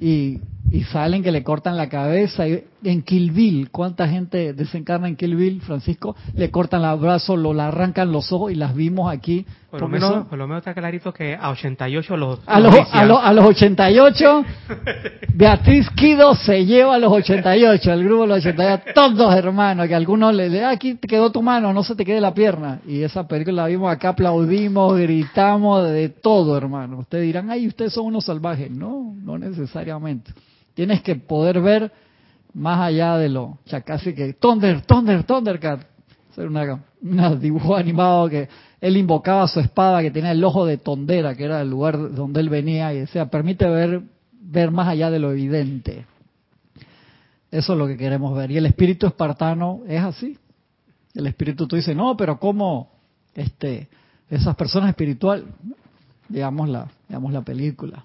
Y, y salen que le cortan la cabeza. Y en Kill Bill, ¿cuánta gente desencarna en Kill Bill, Francisco? Le cortan el brazo, lo le arrancan los ojos y las vimos aquí. Por lo, menos, por lo menos está clarito que a 88 los... A los, a, a los 88, Beatriz Quido se lleva a los 88, el grupo de los 88, todos hermanos, que algunos le dicen, ah, aquí te quedó tu mano, no se te quede la pierna. Y esa película la vimos acá, aplaudimos, gritamos, de todo, hermano. Ustedes dirán, ay, ustedes son unos salvajes. No, no necesariamente. Tienes que poder ver más allá de lo, ya casi que, Thunder, Thunder, Thundercat. Ser una, un dibujo animado que él invocaba su espada que tenía el ojo de tondera, que era el lugar donde él venía, y decía, permite ver, ver más allá de lo evidente. Eso es lo que queremos ver. Y el espíritu espartano es así. El espíritu tú dices, no, pero ¿cómo este, esas personas espirituales? Digamos la, digamos la película.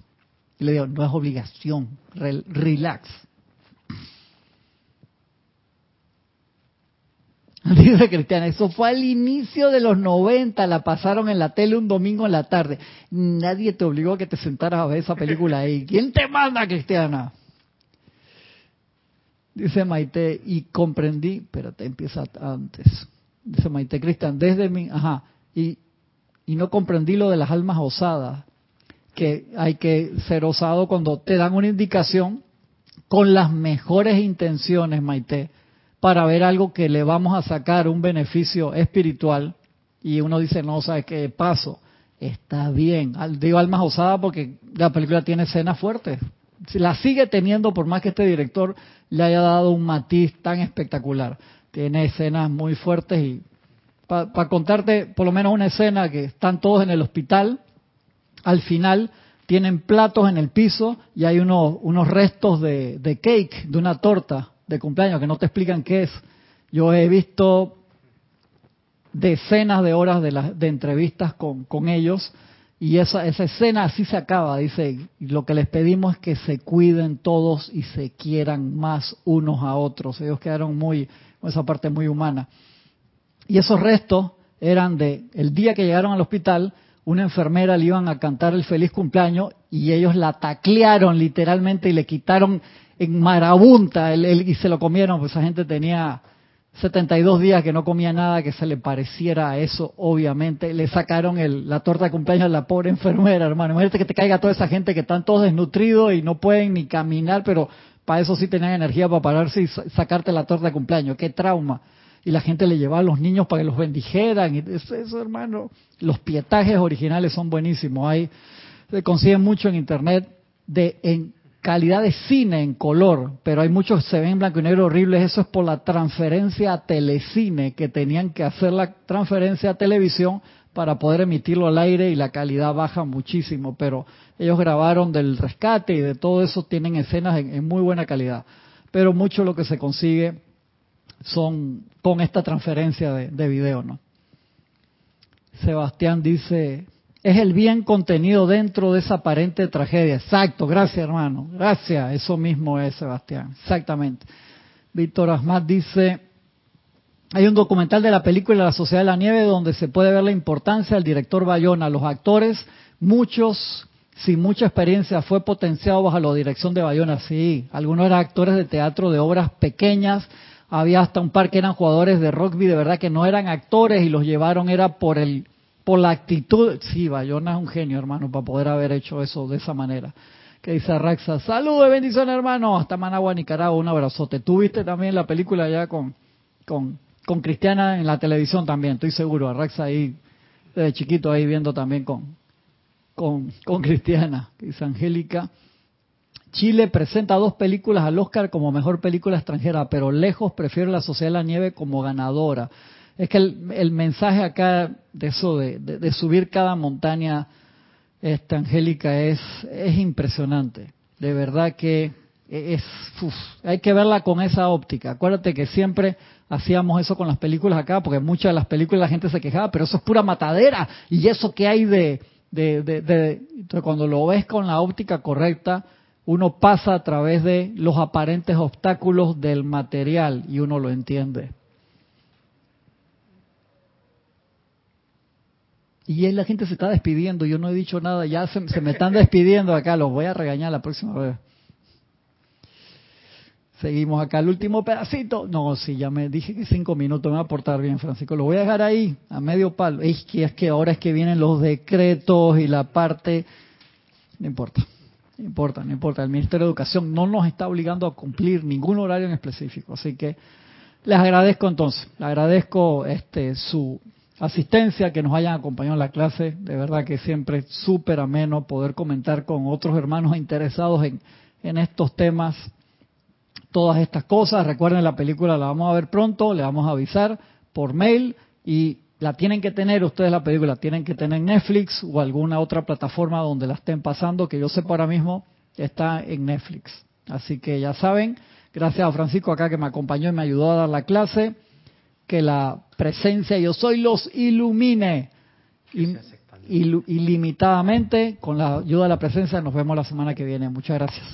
Y le digo, no es obligación, relax. Dice Cristiana, eso fue al inicio de los 90, la pasaron en la tele un domingo en la tarde. Nadie te obligó a que te sentaras a ver esa película ahí. ¿Quién te manda, Cristiana? Dice Maite, y comprendí, pero te empieza antes. Dice Maite Cristian, desde mi, ajá, y, y no comprendí lo de las almas osadas, que hay que ser osado cuando te dan una indicación con las mejores intenciones, Maite para ver algo que le vamos a sacar un beneficio espiritual y uno dice, no, ¿sabes qué paso? Está bien. Digo almas osadas porque la película tiene escenas fuertes. La sigue teniendo por más que este director le haya dado un matiz tan espectacular. Tiene escenas muy fuertes y para contarte por lo menos una escena que están todos en el hospital, al final tienen platos en el piso y hay unos, unos restos de, de cake, de una torta de cumpleaños que no te explican qué es. Yo he visto decenas de horas de, de entrevistas con, ellos y esa, esa escena así se acaba, dice, lo que les pedimos es que se cuiden todos y se quieran más unos a otros. Ellos quedaron muy, con esa parte muy humana. Y esos restos eran de, el día que llegaron al hospital, una enfermera le iban a cantar el feliz cumpleaños y ellos la taclearon literalmente y le quitaron en marabunta el, y se lo comieron, pues esa gente tenía 72 días que no comía nada que se le pareciera a eso, obviamente. Le sacaron el, la torta de cumpleaños a la pobre enfermera, hermano. Imagínate que te caiga toda esa gente que están todos desnutridos y no pueden ni caminar, pero para eso sí tenían energía para pararse y sacarte la torta de cumpleaños. Qué trauma y la gente le llevaba a los niños para que los bendijeran. Y eso, hermano, los pietajes originales son buenísimos. Hay, se consiguen mucho en internet de en calidad de cine en color, pero hay muchos que se ven en blanco y negro horribles. Eso es por la transferencia a telecine, que tenían que hacer la transferencia a televisión para poder emitirlo al aire y la calidad baja muchísimo. Pero ellos grabaron del rescate y de todo eso, tienen escenas en, muy buena calidad. Pero mucho lo que se consigue son con esta transferencia de, de video, ¿no? Sebastián dice, es el bien contenido dentro de esa aparente tragedia. Exacto, gracias hermano, gracias, eso mismo es Sebastián, exactamente. Víctor Asmat dice, hay un documental de la película La Sociedad de la Nieve donde se puede ver la importancia del director Bayona, los actores, muchos sin mucha experiencia, fue potenciado bajo la dirección de Bayona, sí, algunos eran actores de teatro de obras pequeñas, había hasta un par que eran jugadores de rugby, de verdad que no eran actores y los llevaron era por el por la actitud. Sí, Bayona es un genio, hermano, para poder haber hecho eso de esa manera. Que dice Raxa, saludos, bendiciones, hermano, hasta Managua, Nicaragua, un abrazote. Tú viste también la película ya con, con, con Cristiana en la televisión también, estoy seguro. Raxa ahí, desde chiquito ahí viendo también con, con, con Cristiana, dice Angélica. Chile presenta dos películas al Oscar como mejor película extranjera, pero lejos prefiere La Sociedad de la Nieve como ganadora. Es que el, mensaje acá de eso, de, subir cada montaña, esta Angélica, es, es impresionante. De verdad que es, hay que verla con esa óptica. Acuérdate que siempre hacíamos eso con las películas acá, porque muchas de las películas la gente se quejaba, pero eso es pura matadera. Y eso que hay de, de, de cuando lo ves con la óptica correcta, uno pasa a través de los aparentes obstáculos del material y uno lo entiende. Y la gente se está despidiendo, yo no he dicho nada, ya se, me están despidiendo acá, los voy a regañar la próxima vez. Seguimos acá, el último pedacito. No, sí, ya me dije que cinco minutos me va a portar bien, Francisco. Lo voy a dejar ahí, a medio palo. Es que, es que ahora es que vienen los decretos y la parte... No importa. No importa, no importa. El Ministerio de Educación no nos está obligando a cumplir ningún horario en específico. Así que les agradezco entonces, les agradezco este, su asistencia, que nos hayan acompañado en la clase. De verdad que siempre es súper ameno poder comentar con otros hermanos interesados en, estos temas, todas estas cosas. Recuerden, la película la vamos a ver pronto, le vamos a avisar por mail y la tienen que tener ustedes la película, tienen que tener Netflix o alguna otra plataforma donde la estén pasando, que yo sé ahora mismo está en Netflix. Así que ya saben, gracias a Francisco acá que me acompañó y me ayudó a dar la clase, que la presencia yo soy los ilumine ilimitadamente con la ayuda de la presencia. Nos vemos la semana que viene. Muchas gracias.